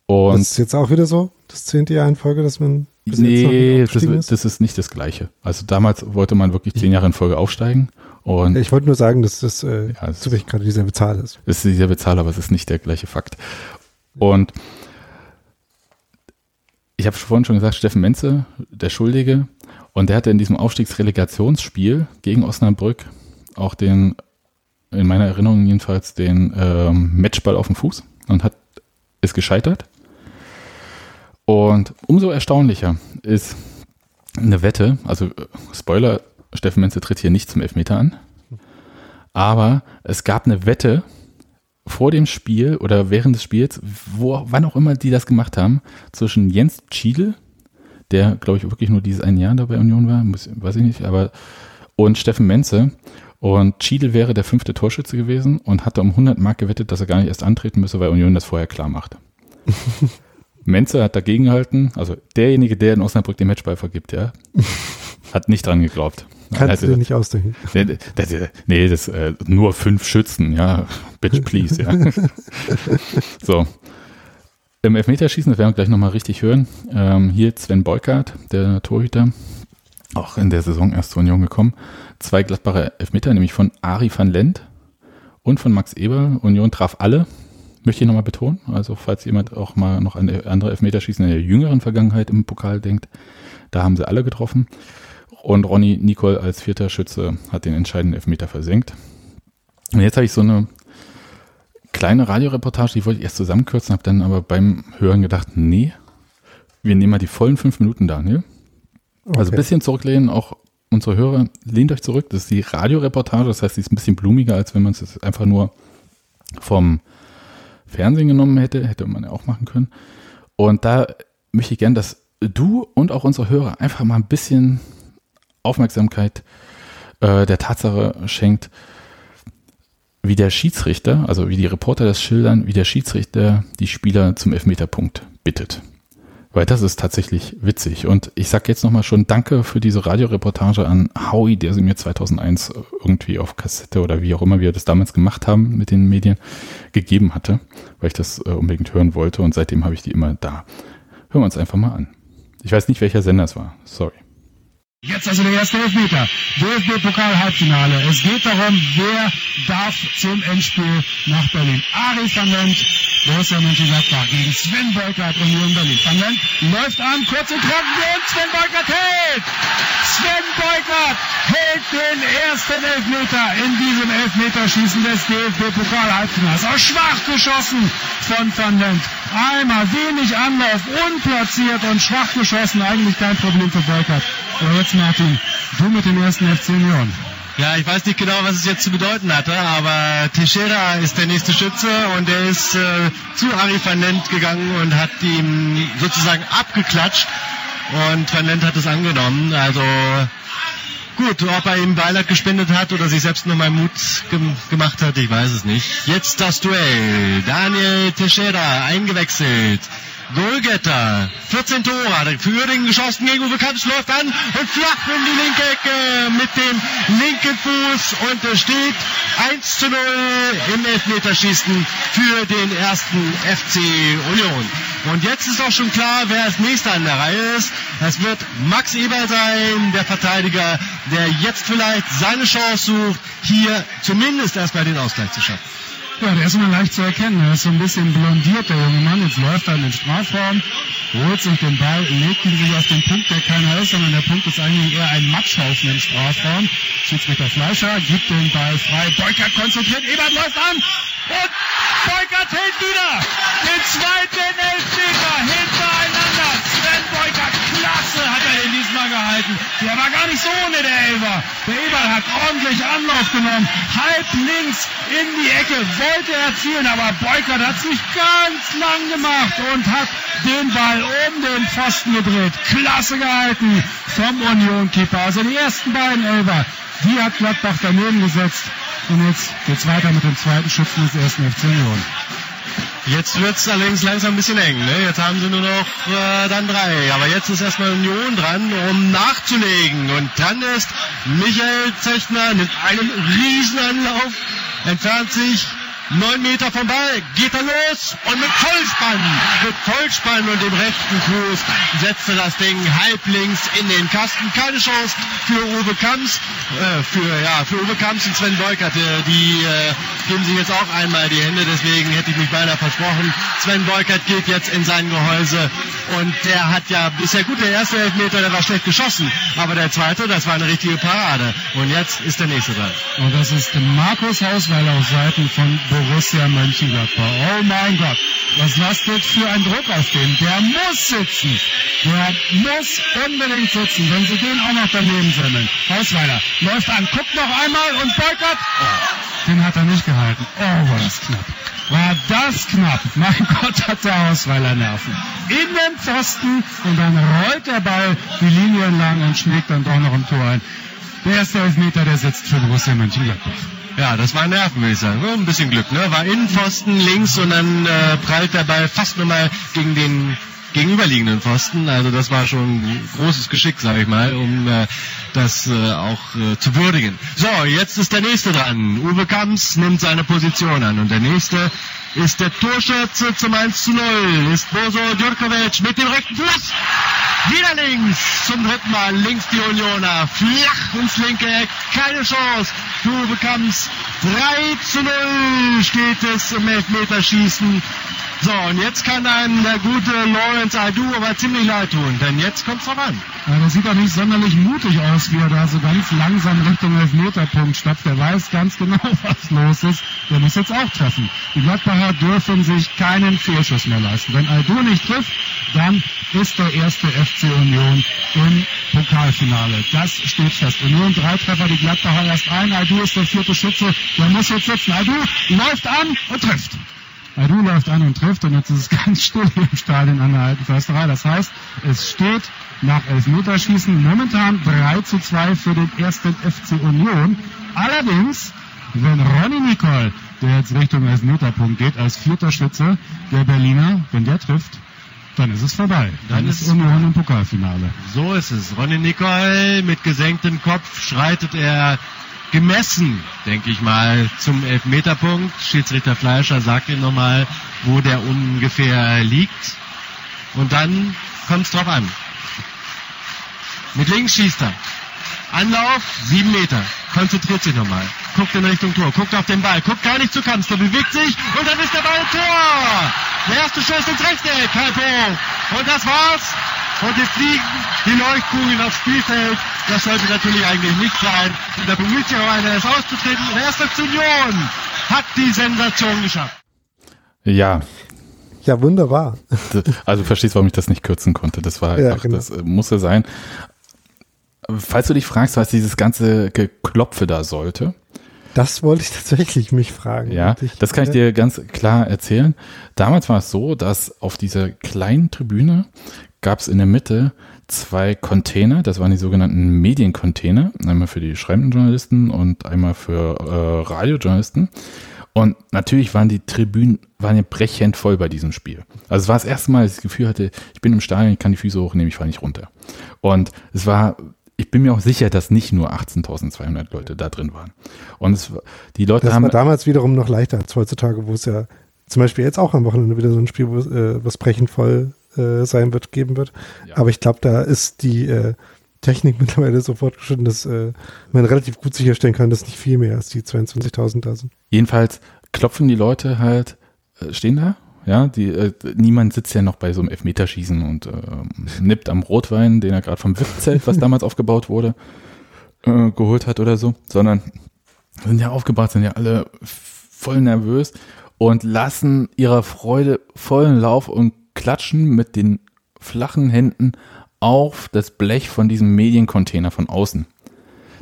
Und das ist jetzt auch wieder so, das zehnte Jahr in Folge, dass man. Bis nee, das ist, das ist nicht das Gleiche. Also damals wollte man wirklich zehn Jahre in Folge aufsteigen. Und ich wollte nur sagen, dass das äh, ja, zufällig gerade dieselbe Zahl ist. Es ist dieselbe Zahl, aber es ist nicht der gleiche Fakt. Und ich habe vorhin schon gesagt, Steffen Menze, der Schuldige, und der hatte in diesem Aufstiegsrelegationsspiel gegen Osnabrück auch den, in meiner Erinnerung jedenfalls, den ähm, Matchball auf dem Fuß und hat ist gescheitert. Und umso erstaunlicher ist eine Wette, also Spoiler, Steffen Menze tritt hier nicht zum Elfmeter an, aber es gab eine Wette vor dem Spiel oder während des Spiels, wo, wann auch immer die das gemacht haben, zwischen Jens Schiedel, der, glaube ich, wirklich nur dieses ein Jahr da bei Union war, muss, weiß ich nicht, aber und Steffen Menze. Und Schiedel wäre der fünfte Torschütze gewesen und hatte um 100 Mark gewettet, dass er gar nicht erst antreten müsse, weil Union das vorher klar macht. Menze hat dagegen gehalten, also derjenige, der in Osnabrück den Matchball vergibt, ja, hat nicht dran geglaubt. Kannst du dir nicht ausdenken. Nee, das, nee, das äh, nur fünf Schützen, ja, bitch please, ja. so. Im Elfmeterschießen, das werden wir gleich nochmal richtig hören, ähm, hier Sven Beukert, der Torhüter, auch in der Saison erst zur Union gekommen. Zwei glattbare Elfmeter, nämlich von Ari van Lent und von Max Eber. Union traf alle, möchte ich nochmal betonen. Also falls jemand auch mal noch an andere Elfmeterschießen in der jüngeren Vergangenheit im Pokal denkt, da haben sie alle getroffen. Und Ronny Nicol als vierter Schütze hat den entscheidenden Elfmeter versenkt. Und jetzt habe ich so eine kleine Radioreportage, die wollte ich erst zusammenkürzen, habe dann aber beim Hören gedacht, nee, wir nehmen mal die vollen fünf Minuten, Daniel. Okay. Also ein bisschen zurücklehnen, auch unsere Hörer, lehnt euch zurück. Das ist die Radioreportage, das heißt, die ist ein bisschen blumiger, als wenn man es einfach nur vom Fernsehen genommen hätte. Hätte man ja auch machen können. Und da möchte ich gern, dass du und auch unsere Hörer einfach mal ein bisschen Aufmerksamkeit äh, der Tatsache schenkt, wie der Schiedsrichter, also wie die Reporter das schildern, wie der Schiedsrichter die Spieler zum Elfmeterpunkt bittet. Weil das ist tatsächlich witzig. Und ich sage jetzt nochmal schon Danke für diese Radioreportage an Howie, der sie mir 2001 irgendwie auf Kassette oder wie auch immer wir das damals gemacht haben mit den Medien gegeben hatte, weil ich das äh, unbedingt hören wollte. Und seitdem habe ich die immer da. Hören wir uns einfach mal an. Ich weiß nicht, welcher Sender es war. Sorry. Jetzt also der erste Elfmeter. DFB-Pokal-Halbfinale. Es geht darum, wer darf zum Endspiel nach Berlin. Ari van Lent, Borussia Mönchengladbach gegen Sven Beukert, Union Berlin. Van Lent läuft an, kurz und trocken und Sven Beukert hält! Sven Beukert hält den ersten Elfmeter in diesem Elfmeterschießen des DFB-Pokal-Halbfinals. Auch schwach geschossen von Van Lent. Einmal wenig Anlauf, unplatziert und schwach geschossen. Eigentlich kein Problem für Beukert. Aber jetzt Martin, du mit dem ersten FC Union. Ja, ich weiß nicht genau, was es jetzt zu bedeuten hatte, aber Teixeira ist der nächste Schütze und er ist äh, zu Ari van Lent gegangen und hat ihm sozusagen abgeklatscht und Van Lent hat es angenommen. Also gut, ob er ihm Beileid gespendet hat oder sich selbst nochmal Mut gem gemacht hat, ich weiß es nicht. Jetzt das Duell. Daniel Teixeira eingewechselt Goalgetter, 14 Tore hat er für Uerdingen geschossen gegen Uwe Kamps, läuft an und flach in die linke Ecke mit dem linken Fuß und es steht 1 zu 0 im Elfmeterschießen für den ersten FC Union. Und jetzt ist auch schon klar, wer als nächster an der Reihe ist. Es wird Max Eber sein, der Verteidiger, der jetzt vielleicht seine Chance sucht, hier zumindest erstmal den Ausgleich zu schaffen. Ja, der ist immer leicht zu erkennen. Er ist so ein bisschen blondiert, der junge Mann. Jetzt läuft er in den Strafraum, holt sich den Ball, legt ihn sich auf den Punkt, der keiner ist, sondern der Punkt ist eigentlich eher ein Matschhaufen im Strafraum. Schiedsrichter Fleischer gibt den Ball frei. Beukert konzentriert, Ebert läuft an und Beukert hält wieder den zweiten Elfmeter hintereinander. Sven Beukert, klasse hat er den diesmal gehalten. Der war gar nicht so ohne der Elber. Der Eberl hat ordentlich Anlauf genommen, halb links in die Ecke, wollte erzielen, aber Beukert hat sich ganz lang gemacht und hat den Ball um den Pfosten gedreht. Klasse gehalten vom Union-Keeper. Also die ersten beiden Elber, die hat Gladbach daneben gesetzt. Und jetzt geht's weiter mit dem zweiten Schützen des ersten FC Union. Jetzt wird's allerdings langsam ein bisschen eng. Ne? Jetzt haben sie nur noch äh, dann drei. Aber jetzt ist erstmal Union dran, um nachzulegen. Und dann ist Michael Zechner mit einem Riesenanlauf, entfernt sich neun Meter vom Ball, geht er los und mit Vollspann, mit Vollspann und dem rechten Fuß setzt er das Ding halblinks in den Kasten. Keine Chance für Uwe Kamps, äh, für, ja, für Uwe Kamps und Sven Beukert, die äh, geben sich jetzt auch einmal die Hände, deswegen hätte ich mich beinahe versprochen. Sven Beukert geht jetzt in sein Gehäuse und der hat ja bisher gut, der erste Elfmeter, der war schlecht geschossen, aber der zweite, das war eine richtige Parade. Und jetzt ist der nächste dran. Und das ist Markus Hausweiler auf Seiten von Borussia Mönchengladbach. Oh mein Gott, was lastet für ein Druck auf den? Der muss sitzen. Der muss unbedingt sitzen, wenn sie den auch noch daneben semmeln. Hausweiler läuft an, guckt noch einmal und Beukert. Oh, den hat er nicht gehalten. Oh, war das knapp. War das knapp. Mein Gott, hat der Hausweiler Nerven. In den Pfosten und dann rollt der Ball die Linie entlang und schlägt dann doch noch im Tor ein. Der erste Elfmeter, der sitzt für Borussia Mönchengladbach. Ja, das war Nerven, würde ich sagen. Ein bisschen Glück, ne? War Innenpfosten links und dann äh, prallt der Ball fast nochmal gegen den gegenüberliegenden Pfosten. Also das war schon großes Geschick, sage ich mal, um äh, das äh, auch äh, zu würdigen. So, jetzt ist der nächste dran. Uwe Kamps nimmt seine Position an und der nächste ist der Torschütze zum 1 zu 0. Ist Bozo Djurkovic mit dem rechten Fuß. Wieder links. Zum dritten Mal links die Unioner. Flach ins linke Eck. Keine Chance. Du bekommst 3 zu 0 steht es im Elfmeterschießen. So, und jetzt kann einem der gute Lawrence Aidu aber ziemlich leid tun, denn jetzt kommt's voran. Ja, der sieht auch nicht sonderlich mutig aus, wie er da so ganz langsam Richtung Elfmeterpunkt stapft. Der weiß ganz genau, was los ist. Der muss jetzt auch treffen. Die Gladbacher dürfen sich keinen Fehlschuss mehr leisten. Wenn Aidu nicht trifft, dann ist der erste FC Union im Pokalfinale. Das steht fest. Union drei Treffer, die Gladbacher erst ein. Aidu ist der vierte Schütze. Der muss jetzt sitzen. Aidu läuft an und trifft. Aidu läuft an und trifft und jetzt ist es ganz still im Stadion an der alten Försterei. Das heißt, es steht nach Elfmeterschießen momentan 3 zu 2 für den ersten FC Union. Allerdings, wenn Ronny Nicol, der jetzt Richtung Elfmeterpunkt geht, als vierter Schütze der Berliner, wenn der trifft, dann ist es vorbei. Dann, dann ist, Union im Pokalfinale. So ist es. Ronny Nicol mit gesenktem Kopf schreitet er gemessen, denke ich mal, zum Elfmeterpunkt. Schiedsrichter Fleischer sagt ihm nochmal, wo der ungefähr liegt. Und dann kommt es drauf an. Mit links schießt er. Anlauf, sieben Meter. Konzentriert sich nochmal. Guckt in Richtung Tor. Guckt auf den Ball. Guckt gar nicht zu Kamps. Der bewegt sich. Und dann ist der Ball Tor. Der erste Schuss ins Rechteck. Halb hoch. Und das war's. Und jetzt fliegen die Leuchtkugeln aufs Spielfeld. Das sollte natürlich eigentlich nicht sein. Da bemüht sich auch einer, es auszutreten. Der erste Union hat die Sensation geschafft. Ja. Ja, wunderbar. Also du verstehst, warum ich das nicht kürzen konnte. Das war einfach, ja, genau. das musste sein. Falls du dich fragst, was dieses ganze Geklopfe da sollte. Das wollte ich tatsächlich mich fragen. Ja, ich, das kann ich dir ganz klar erzählen. Damals war es so, dass auf dieser kleinen Tribüne gab es in der Mitte zwei Container, das waren die sogenannten Mediencontainer, einmal für die schreibenden Journalisten und einmal für äh, Radiojournalisten. Und natürlich waren die Tribünen waren ja brechend voll bei diesem Spiel. Also es war das erste Mal, dass ich das Gefühl hatte, ich bin im Stadion, ich kann die Füße hochnehmen, ich fahre nicht runter. Und es war, ich bin mir auch sicher, dass nicht nur 18.200 Leute da drin waren. Und es, die Leute das haben war damals wiederum noch leichter als heutzutage, wo es ja zum Beispiel jetzt auch am Wochenende wieder so ein Spiel, wo, äh, was brechend voll äh, sein wird, geben wird. Ja. Aber ich glaube, da ist die äh, Technik mittlerweile so fortgeschritten, dass äh, man relativ gut sicherstellen kann, dass nicht viel mehr als die 22.000 da sind. Jedenfalls klopfen die Leute halt, äh, stehen da, ja, die, äh, niemand sitzt ja noch bei so einem Elfmeterschießen und äh, nippt am Rotwein, den er gerade vom VIP-Zelt, was damals aufgebaut wurde, äh, geholt hat oder so, sondern sind ja aufgebracht, sind ja alle voll nervös und lassen ihrer Freude vollen Lauf und klatschen mit den flachen Händen auf das Blech von diesem Mediencontainer von außen.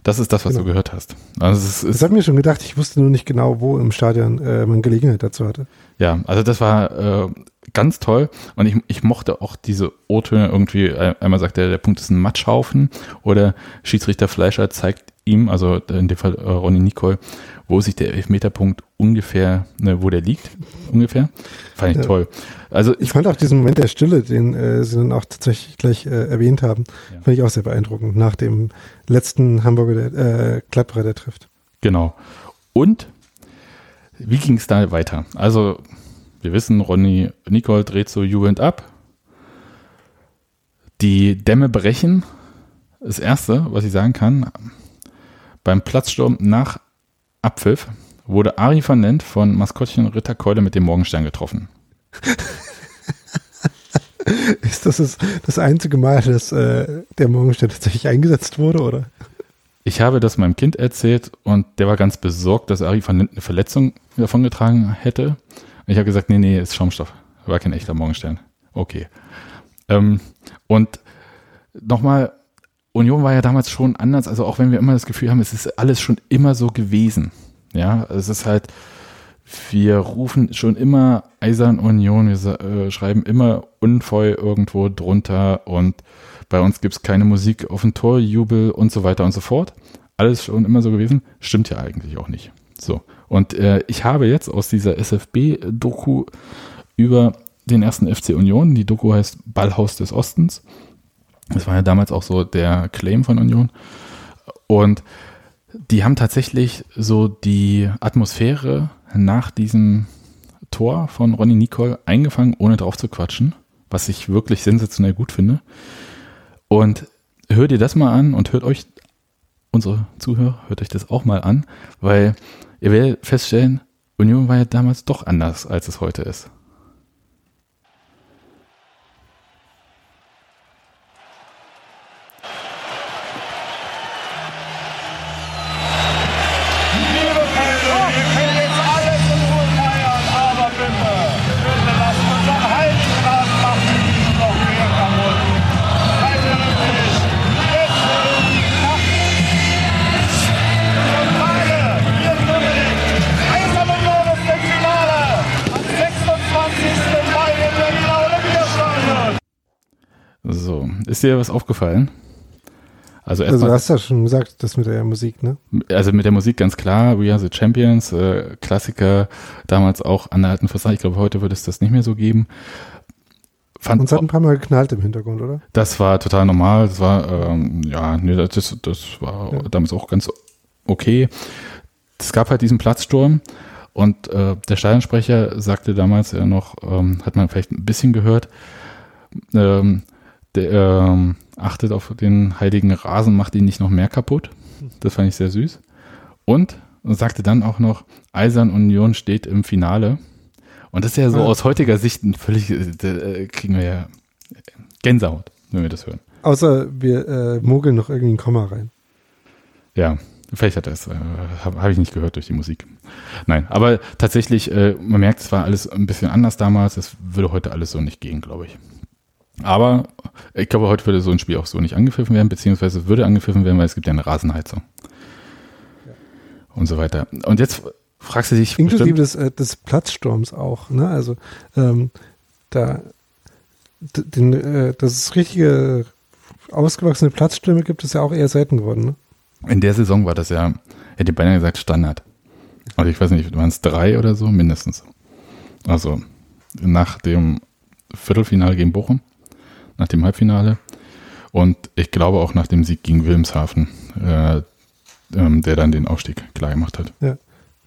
Das ist das, was genau. du gehört hast. Also es ist, das hat mir schon gedacht, ich wusste nur nicht genau, wo im Stadion äh, man Gelegenheit dazu hatte. Ja, also das war äh, ganz toll und ich, ich mochte auch diese O-Töne irgendwie, äh, einmal sagt er, der Punkt ist ein Matschhaufen oder Schiedsrichter Fleischer zeigt ihm, also in dem Fall äh, Ronny Nicole, wo sich der Elfmeterpunkt ungefähr, ne, wo der liegt, ungefähr. Fand ich ja. toll. Also ich fand auch diesen Moment der Stille, den äh, Sie dann auch tatsächlich gleich äh, erwähnt haben, ja. fand ich auch sehr beeindruckend, nach dem letzten Hamburger der, äh, Gladbacher, der trifft. Genau. Und wie ging es da weiter? Also, wir wissen, Ronny Nicole dreht so jubelnd ab. Die Dämme brechen. Das Erste, was ich sagen kann, beim Platzsturm nach Abpfiff wurde Ari van Lent von Maskottchen Ritterkeule mit dem Morgenstern getroffen. Ist das das, das einzige Mal, dass äh, der Morgenstern tatsächlich eingesetzt wurde, oder? Ich habe das meinem Kind erzählt und der war ganz besorgt, dass Ari van Lent eine Verletzung davongetragen hätte. Ich habe gesagt, nee, nee, ist Schaumstoff. War kein echter Morgenstern. Okay. Ähm, und nochmal, Union war ja damals schon anders, also auch wenn wir immer das Gefühl haben, es ist alles schon immer so gewesen. Ja, es ist halt, wir rufen schon immer Eisern Union, wir äh, schreiben immer unvoll irgendwo drunter und bei uns gibt es keine Musik auf den Torjubel und so weiter und so fort. Alles schon immer so gewesen, stimmt ja eigentlich auch nicht. So. Und äh, ich habe jetzt aus dieser SFB-Doku über den ersten FC Union, die Doku heißt Ballhaus des Ostens, das war ja damals auch so der Claim von Union. Und die haben tatsächlich so die Atmosphäre nach diesem Tor von Ronny Nicole eingefangen, ohne drauf zu quatschen, was ich wirklich sensationell gut finde. Und hört ihr das mal an und hört euch, unsere Zuhörer, hört euch das auch mal an, weil ihr werdet feststellen, Union war ja damals doch anders, als es heute ist. Ist dir was aufgefallen? Also, also du hast ja schon gesagt, das mit der Musik, ne? Also mit der Musik ganz klar, We Are the Champions, äh, Klassiker, damals auch an der alten Fassade. Ich glaube, heute würde es das nicht mehr so geben. Fand Uns hat ein paar Mal geknallt im Hintergrund, oder? Das war total normal. Das war, ähm, ja, nee, das, das war ja. damals auch ganz okay. Es gab halt diesen Platzsturm und äh, der Stadionsprecher sagte damals ja noch, ähm, hat man vielleicht ein bisschen gehört, ähm, der ähm, achtet auf den heiligen Rasen, macht ihn nicht noch mehr kaputt. Das fand ich sehr süß. Und sagte dann auch noch, Eisern Union steht im Finale. Und das ist ja so ah. aus heutiger Sicht ein völlig, äh, kriegen wir ja Gänsehaut, wenn wir das hören. Außer wir äh, mogeln noch irgendwie ein Komma rein. Ja, vielleicht hat er es, äh, habe hab ich nicht gehört durch die Musik. Nein, aber tatsächlich, äh, man merkt, es war alles ein bisschen anders damals. Es würde heute alles so nicht gehen, glaube ich. Aber ich glaube, heute würde so ein Spiel auch so nicht angepfiffen werden, beziehungsweise würde angepfiffen werden, weil es gibt ja eine Rasenheizung. Ja. Und so weiter. Und jetzt fragst du dich. Inklusive des, äh, des Platzsturms auch, ne? Also ähm, da den, äh, dass es richtige ausgewachsene Platzstürme gibt, ist ja auch eher selten geworden. Ne? In der Saison war das ja, hätte ich beinahe gesagt, Standard. Also ich weiß nicht, waren es drei oder so, mindestens. Also nach dem Viertelfinale gegen Bochum, nach dem Halbfinale und ich glaube auch nach dem Sieg gegen Wilmshaven, äh, ähm, der dann den Aufstieg klar gemacht hat. Ja.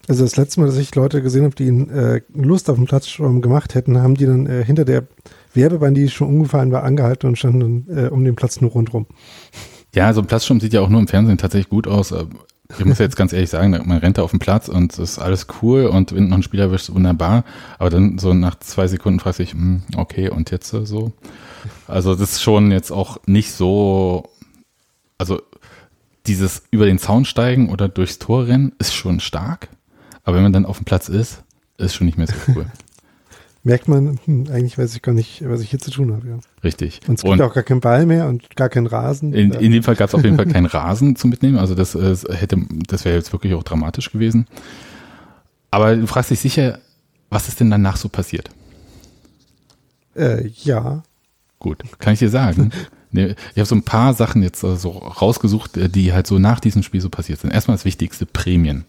Also das letzte Mal, dass ich Leute gesehen habe, die äh, Lust auf den Platzsturm gemacht hätten, haben die dann äh, hinter der Werbebahn, die schon umgefallen war, angehalten und standen dann äh, um den Platz nur rundrum. Ja, so ein Platzsturm sieht ja auch nur im Fernsehen tatsächlich gut aus. Ich muss jetzt ganz ehrlich sagen, man rennt da auf den Platz und es ist alles cool und wenn noch einen Spieler erwischt, wunderbar. Aber dann so nach zwei Sekunden fragst du dich, hm, okay, und jetzt äh, so? Also das ist schon jetzt auch nicht so, also dieses über den Zaun steigen oder durchs Tor rennen ist schon stark. Aber wenn man dann auf dem Platz ist, ist schon nicht mehr so cool. Merkt man, hm, eigentlich weiß ich gar nicht, was ich hier zu tun habe. Ja. Richtig. Und es gibt auch gar keinen Ball mehr und gar keinen Rasen. In, in dem Fall gab es auf jeden Fall keinen Rasen zum Mitnehmen. Also das äh, hätte, das wäre jetzt wirklich auch dramatisch gewesen. Aber du fragst dich sicher, was ist denn danach so passiert? Äh, ja. Gut, kann ich dir sagen. Ich habe so ein paar Sachen jetzt äh, so rausgesucht, äh, die halt so nach diesem Spiel so passiert sind. Erstmal das Wichtigste, Prämien.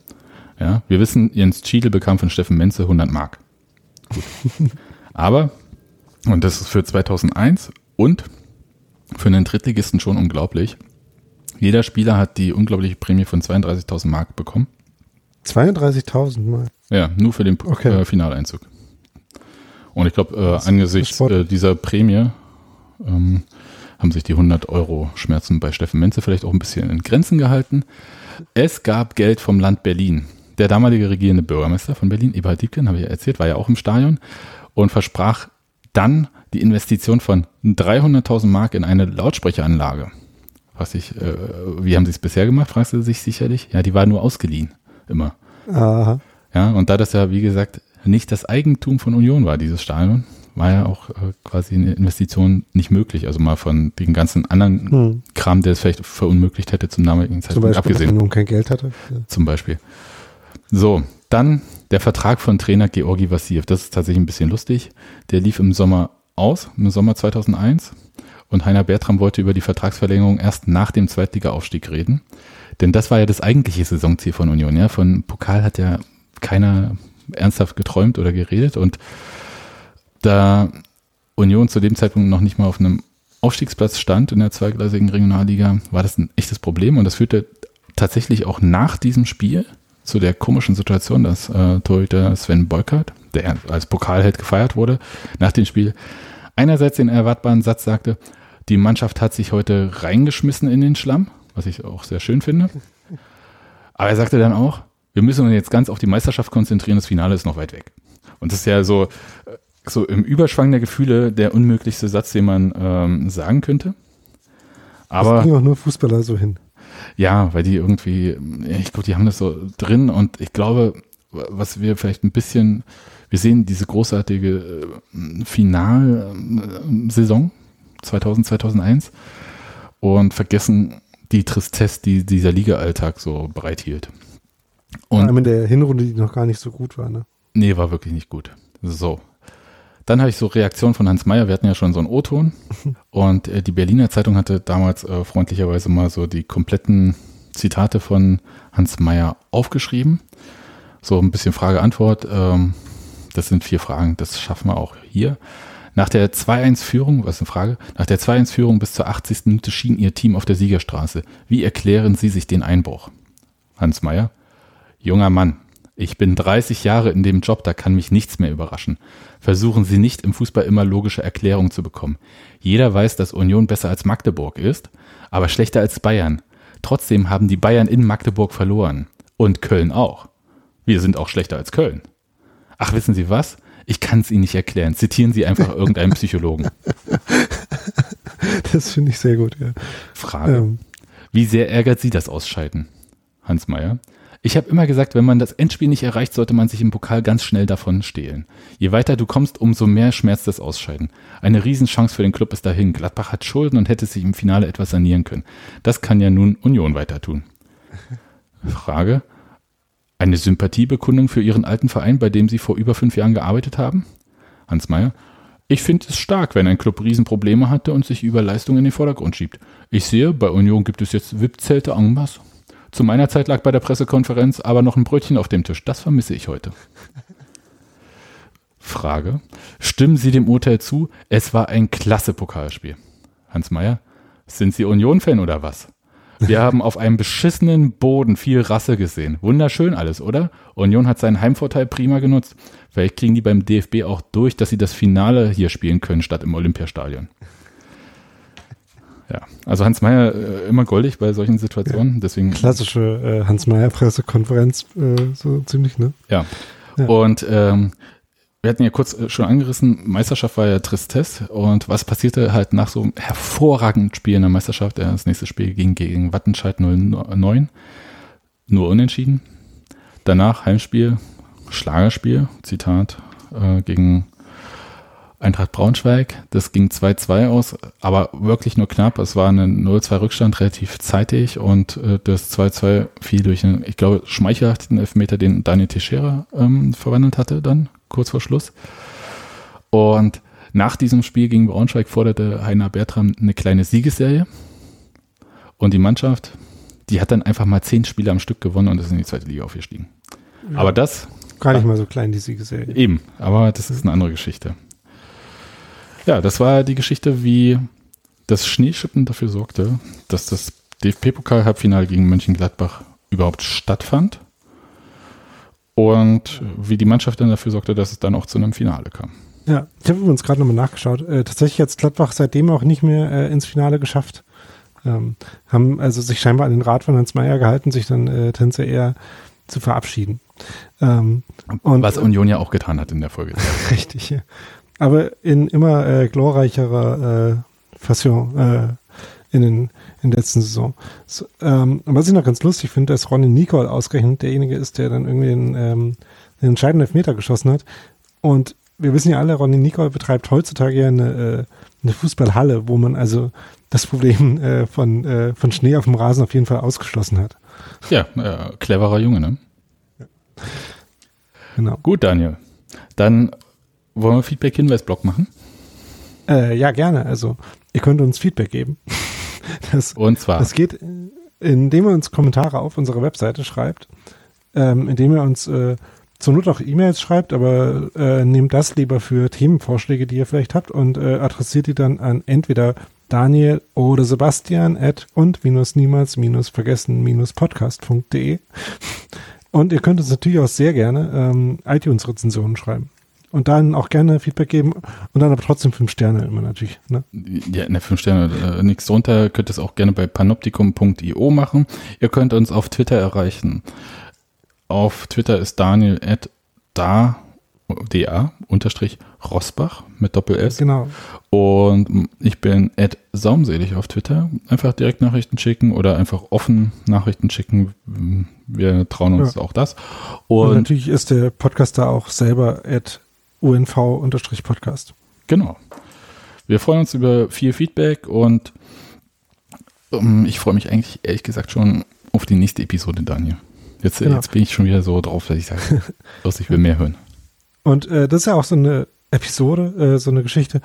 Ja, wir wissen, Jens Schiedel bekam von Steffen Menze 100 Mark. Gut. Aber, und das ist für 2001 und für einen Drittligisten schon unglaublich, jeder Spieler hat die unglaubliche Prämie von 32.000 Mark bekommen. 32.000 Mal. Ja, nur für den Okay. äh, Finaleinzug. Und ich glaube, äh, angesichts äh, dieser Prämie ähm, haben sich die 100 Euro Schmerzen bei Steffen Menze vielleicht auch ein bisschen in Grenzen gehalten. Es gab Geld vom Land Berlin. Der damalige regierende Bürgermeister von Berlin, Eberhard Diebken, habe ich ja erzählt, war ja auch im Stadion und versprach dann die Investition von 300.000 Mark in eine Lautsprecheranlage. Was ich, äh, wie haben sie es bisher gemacht, fragst du sich sicherlich. Ja, die war nur ausgeliehen, immer. Aha. Ja, und da das ja, wie gesagt, nicht das Eigentum von Union war, dieses Stadion, war ja auch äh, quasi eine Investition nicht möglich. Also mal von den ganzen anderen Hm. Kram, der es vielleicht verunmöglicht hätte zum damaligen Zeitpunkt Beispiel, abgesehen. man nun kein Geld hatte. Ja. Zum Beispiel. So, dann der Vertrag von Trainer Georgi Vassiev. Das ist tatsächlich ein bisschen lustig. Der lief im Sommer aus, im Sommer 2001. Und Heiner Bertram wollte über die Vertragsverlängerung erst nach dem Zweitliga-Aufstieg reden. Denn das war ja das eigentliche Saisonziel von Union. Ja? Von Pokal hat ja keiner ernsthaft geträumt oder geredet. Und da Union zu dem Zeitpunkt noch nicht mal auf einem Aufstiegsplatz stand in der zweigleisigen Regionalliga, war das ein echtes Problem. Und das führte tatsächlich auch nach diesem Spiel zu der komischen Situation, dass äh, Torhüter Sven Beukert, der als Pokalheld gefeiert wurde, nach dem Spiel einerseits den erwartbaren Satz sagte, die Mannschaft hat sich heute reingeschmissen in den Schlamm, was ich auch sehr schön finde. Aber er sagte dann auch, wir müssen uns jetzt ganz auf die Meisterschaft konzentrieren, das Finale ist noch weit weg. Und das ist ja so, äh, so im Überschwang der Gefühle der unmöglichste Satz, den man ähm, sagen könnte. Aber das ging auch nur Fußballer so hin. ja, weil die irgendwie, ich glaube, die haben das so drin und ich glaube, was wir vielleicht ein bisschen, wir sehen diese großartige äh, Finalsaison 2000, 2001 und vergessen die Tristesse, die dieser Liga-Alltag so bereithielt. Vor Und allem in der Hinrunde, die noch gar nicht so gut war. Ne? Nee, war wirklich nicht gut. So. Dann habe ich so Reaktionen von Hans Meyer. Wir hatten ja schon so einen O-Ton. Und äh, die Berliner Zeitung hatte damals äh, freundlicherweise mal so die kompletten Zitate von Hans Meyer aufgeschrieben. So ein bisschen Frage-Antwort. Ähm, das sind vier Fragen. Das schaffen wir auch hier. Nach der 2-1-Führung, was ist eine Frage? Nach der 2-1-Führung bis zur 80. Minute schien ihr Team auf der Siegerstraße. Wie erklären Sie sich den Einbruch? Hans Meyer. Junger Mann, ich bin 30 Jahre in dem Job, da kann mich nichts mehr überraschen. Versuchen Sie nicht im Fußball immer logische Erklärungen zu bekommen. Jeder weiß, dass Union besser als Magdeburg ist, aber schlechter als Bayern. Trotzdem haben die Bayern in Magdeburg verloren. Und Köln auch. Wir sind auch schlechter als Köln. Ach, wissen Sie was? Ich kann es Ihnen nicht erklären. Zitieren Sie einfach irgendeinen Psychologen. Das finde ich sehr gut, ja. Frage. Ähm. Wie sehr ärgert Sie das Ausscheiden? Hans Meyer. Ich habe immer gesagt, wenn man das Endspiel nicht erreicht, sollte man sich im Pokal ganz schnell davon stehlen. Je weiter du kommst, umso mehr schmerzt das Ausscheiden. Eine Riesenchance für den Club ist dahin. Gladbach hat Schulden und hätte sich im Finale etwas sanieren können. Das kann ja nun Union weiter tun. Frage. Eine Sympathiebekundung für Ihren alten Verein, bei dem Sie vor über fünf Jahren gearbeitet haben? Hans Meyer. Ich finde es stark, wenn ein Club Riesenprobleme hatte und sich über Leistung in den Vordergrund schiebt. Ich sehe, bei Union gibt es jetzt VIP-Zelte en masse. Zu meiner Zeit lag bei der Pressekonferenz aber noch ein Brötchen auf dem Tisch. Das vermisse ich heute. Frage. Stimmen Sie dem Urteil zu? Es war ein klasse Pokalspiel. Hans Meyer, sind Sie Union-Fan oder was? Wir haben auf einem beschissenen Boden viel Rasse gesehen. Wunderschön alles, oder? Union hat seinen Heimvorteil prima genutzt. Vielleicht kriegen die beim DFB auch durch, dass sie das Finale hier spielen können, statt im Olympiastadion. Ja, also Hans Meyer äh, immer goldig bei solchen Situationen. Ja, deswegen klassische äh, Hans Meyer Pressekonferenz, äh, so ziemlich, ne? Ja. ja. Und ähm, wir hatten ja kurz äh, schon angerissen, Meisterschaft war ja Tristesse und was passierte halt nach so einem hervorragenden Spiel in der Meisterschaft? Das nächste Spiel ging gegen Wattenscheid 09, nur unentschieden. Danach Heimspiel, Schlagerspiel, Zitat, äh, gegen Eintracht Braunschweig. Das ging 2-2 aus, aber wirklich nur knapp. Es war ein 0-2 Rückstand relativ zeitig und äh, das 2-2 fiel durch einen, ich glaube, schmeichelhaften Elfmeter, den Daniel Teixeira ähm, verwandelt hatte dann kurz vor Schluss. Und nach diesem Spiel gegen Braunschweig forderte Heiner Bertram eine kleine Siegesserie. Und die Mannschaft, die hat dann einfach mal zehn Spiele am Stück gewonnen und ist in die zweite Liga aufgestiegen. Ja, aber das. Gar nicht mal so klein, die Siegesserie. Eben, aber das ist eine andere Geschichte. Ja, das war die Geschichte, wie das Schneeschippen dafür sorgte, dass das DFB-Pokal-Halbfinale gegen Mönchengladbach überhaupt stattfand und wie die Mannschaft dann dafür sorgte, dass es dann auch zu einem Finale kam. Ja, ich habe uns gerade nochmal nachgeschaut. Äh, tatsächlich hat Gladbach seitdem auch nicht mehr äh, ins Finale geschafft. Ähm, haben also sich scheinbar an den Rat von Hans Meyer gehalten, sich dann äh, Tänze eher zu verabschieden. Ähm, und, Was Union ja auch getan hat in der Folge. Richtig, ja. Aber in immer äh, glorreicherer äh, Fassion äh, in den in der letzten Saison. So, ähm, was ich noch ganz lustig finde, dass Ronny Nicole ausgerechnet derjenige ist, der dann irgendwie den, ähm, den entscheidenden Elfmeter geschossen hat. Und wir wissen ja alle, Ronny Nicole betreibt heutzutage ja eine, äh, eine Fußballhalle, wo man also das Problem äh, von, äh, von Schnee auf dem Rasen auf jeden Fall ausgeschlossen hat. Ja, äh, cleverer Junge, ne? Ja. Genau. Gut, Daniel. Dann wollen wir Feedback-Hinweis-Blog machen? Äh, ja, gerne. Also, ihr könnt uns Feedback geben. Das, Und zwar. Das geht, indem ihr uns Kommentare auf unserer Webseite schreibt, ähm, indem ihr uns äh, zur Not auch E-Mails schreibt, aber äh, nehmt das lieber für Themenvorschläge, die ihr vielleicht habt und äh, adressiert die dann an entweder Daniel oder Sebastian at und minus niemals minus vergessen minus podcast.de. Und ihr könnt uns natürlich auch sehr gerne ähm, iTunes-Rezensionen schreiben und dann auch gerne Feedback geben und dann aber trotzdem fünf Sterne immer natürlich. Ne? Ja, ne, fünf Sterne, äh, nichts drunter. Könnt es auch gerne bei panoptikum.io machen. Ihr könnt uns auf Twitter erreichen. Auf Twitter ist Daniel at da, da, unterstrich Rosbach mit Doppel-S. Genau. Und ich bin at saumselig auf Twitter. Einfach direkt Nachrichten schicken oder einfach offen Nachrichten schicken. Wir trauen uns ja. auch das. Und, Und, natürlich ist der Podcaster auch selber at UNV-Podcast. Genau. Wir freuen uns über viel Feedback und um, ähm, ich freue mich eigentlich ehrlich gesagt schon auf die nächste Episode, Daniel. Jetzt, genau. jetzt bin ich schon wieder so drauf, dass ich sage, los, ich will mehr hören. Und äh, das ist ja auch so eine Episode, äh, so eine Geschichte,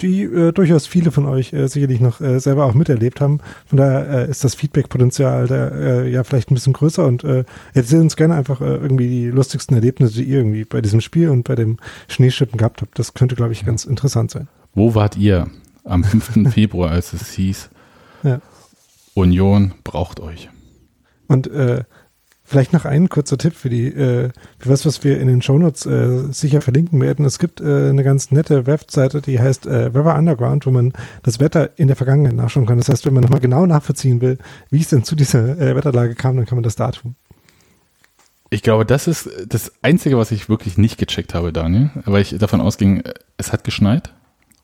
die äh, durchaus viele von euch äh, sicherlich noch äh, selber auch miterlebt haben. Von daher äh, ist das Feedback-Potenzial da äh, ja vielleicht ein bisschen größer und äh, erzählt uns gerne einfach äh, irgendwie die lustigsten Erlebnisse, die ihr irgendwie bei diesem Spiel und bei dem Schneeschippen gehabt habt. Das könnte, glaube ich, ganz interessant sein. Wo wart ihr am 5. Februar, als es hieß, ja. Union braucht euch? Und äh, Vielleicht noch ein kurzer Tipp für die, äh, für was, was wir in den Shownotes äh, sicher verlinken werden. Es gibt äh, eine ganz nette Webseite, die heißt äh, Weather Underground, wo man das Wetter in der Vergangenheit nachschauen kann. Das heißt, wenn man nochmal genau nachvollziehen will, wie es denn zu dieser äh, Wetterlage kam, dann kann man das da tun. Ich glaube, das ist das Einzige, was ich wirklich nicht gecheckt habe, Daniel, weil ich davon ausging, es hat geschneit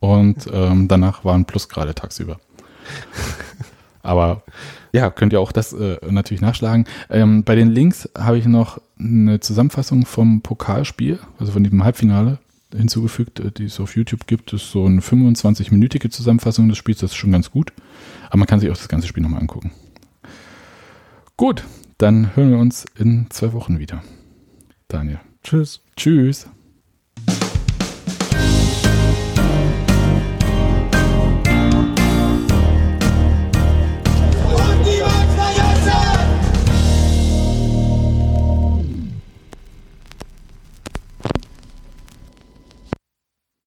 und ähm, danach waren Plusgrade tagsüber. Aber ja, könnt ihr auch das äh, natürlich nachschlagen. Ähm, bei den Links habe ich noch eine Zusammenfassung vom Pokalspiel, also von dem Halbfinale hinzugefügt, äh, die es auf YouTube gibt. Das ist so eine 25-minütige Zusammenfassung des Spiels, das ist schon ganz gut. Aber man kann sich auch das ganze Spiel nochmal angucken. Gut, dann hören wir uns in zwei Wochen wieder. Daniel. Tschüss. Tschüss.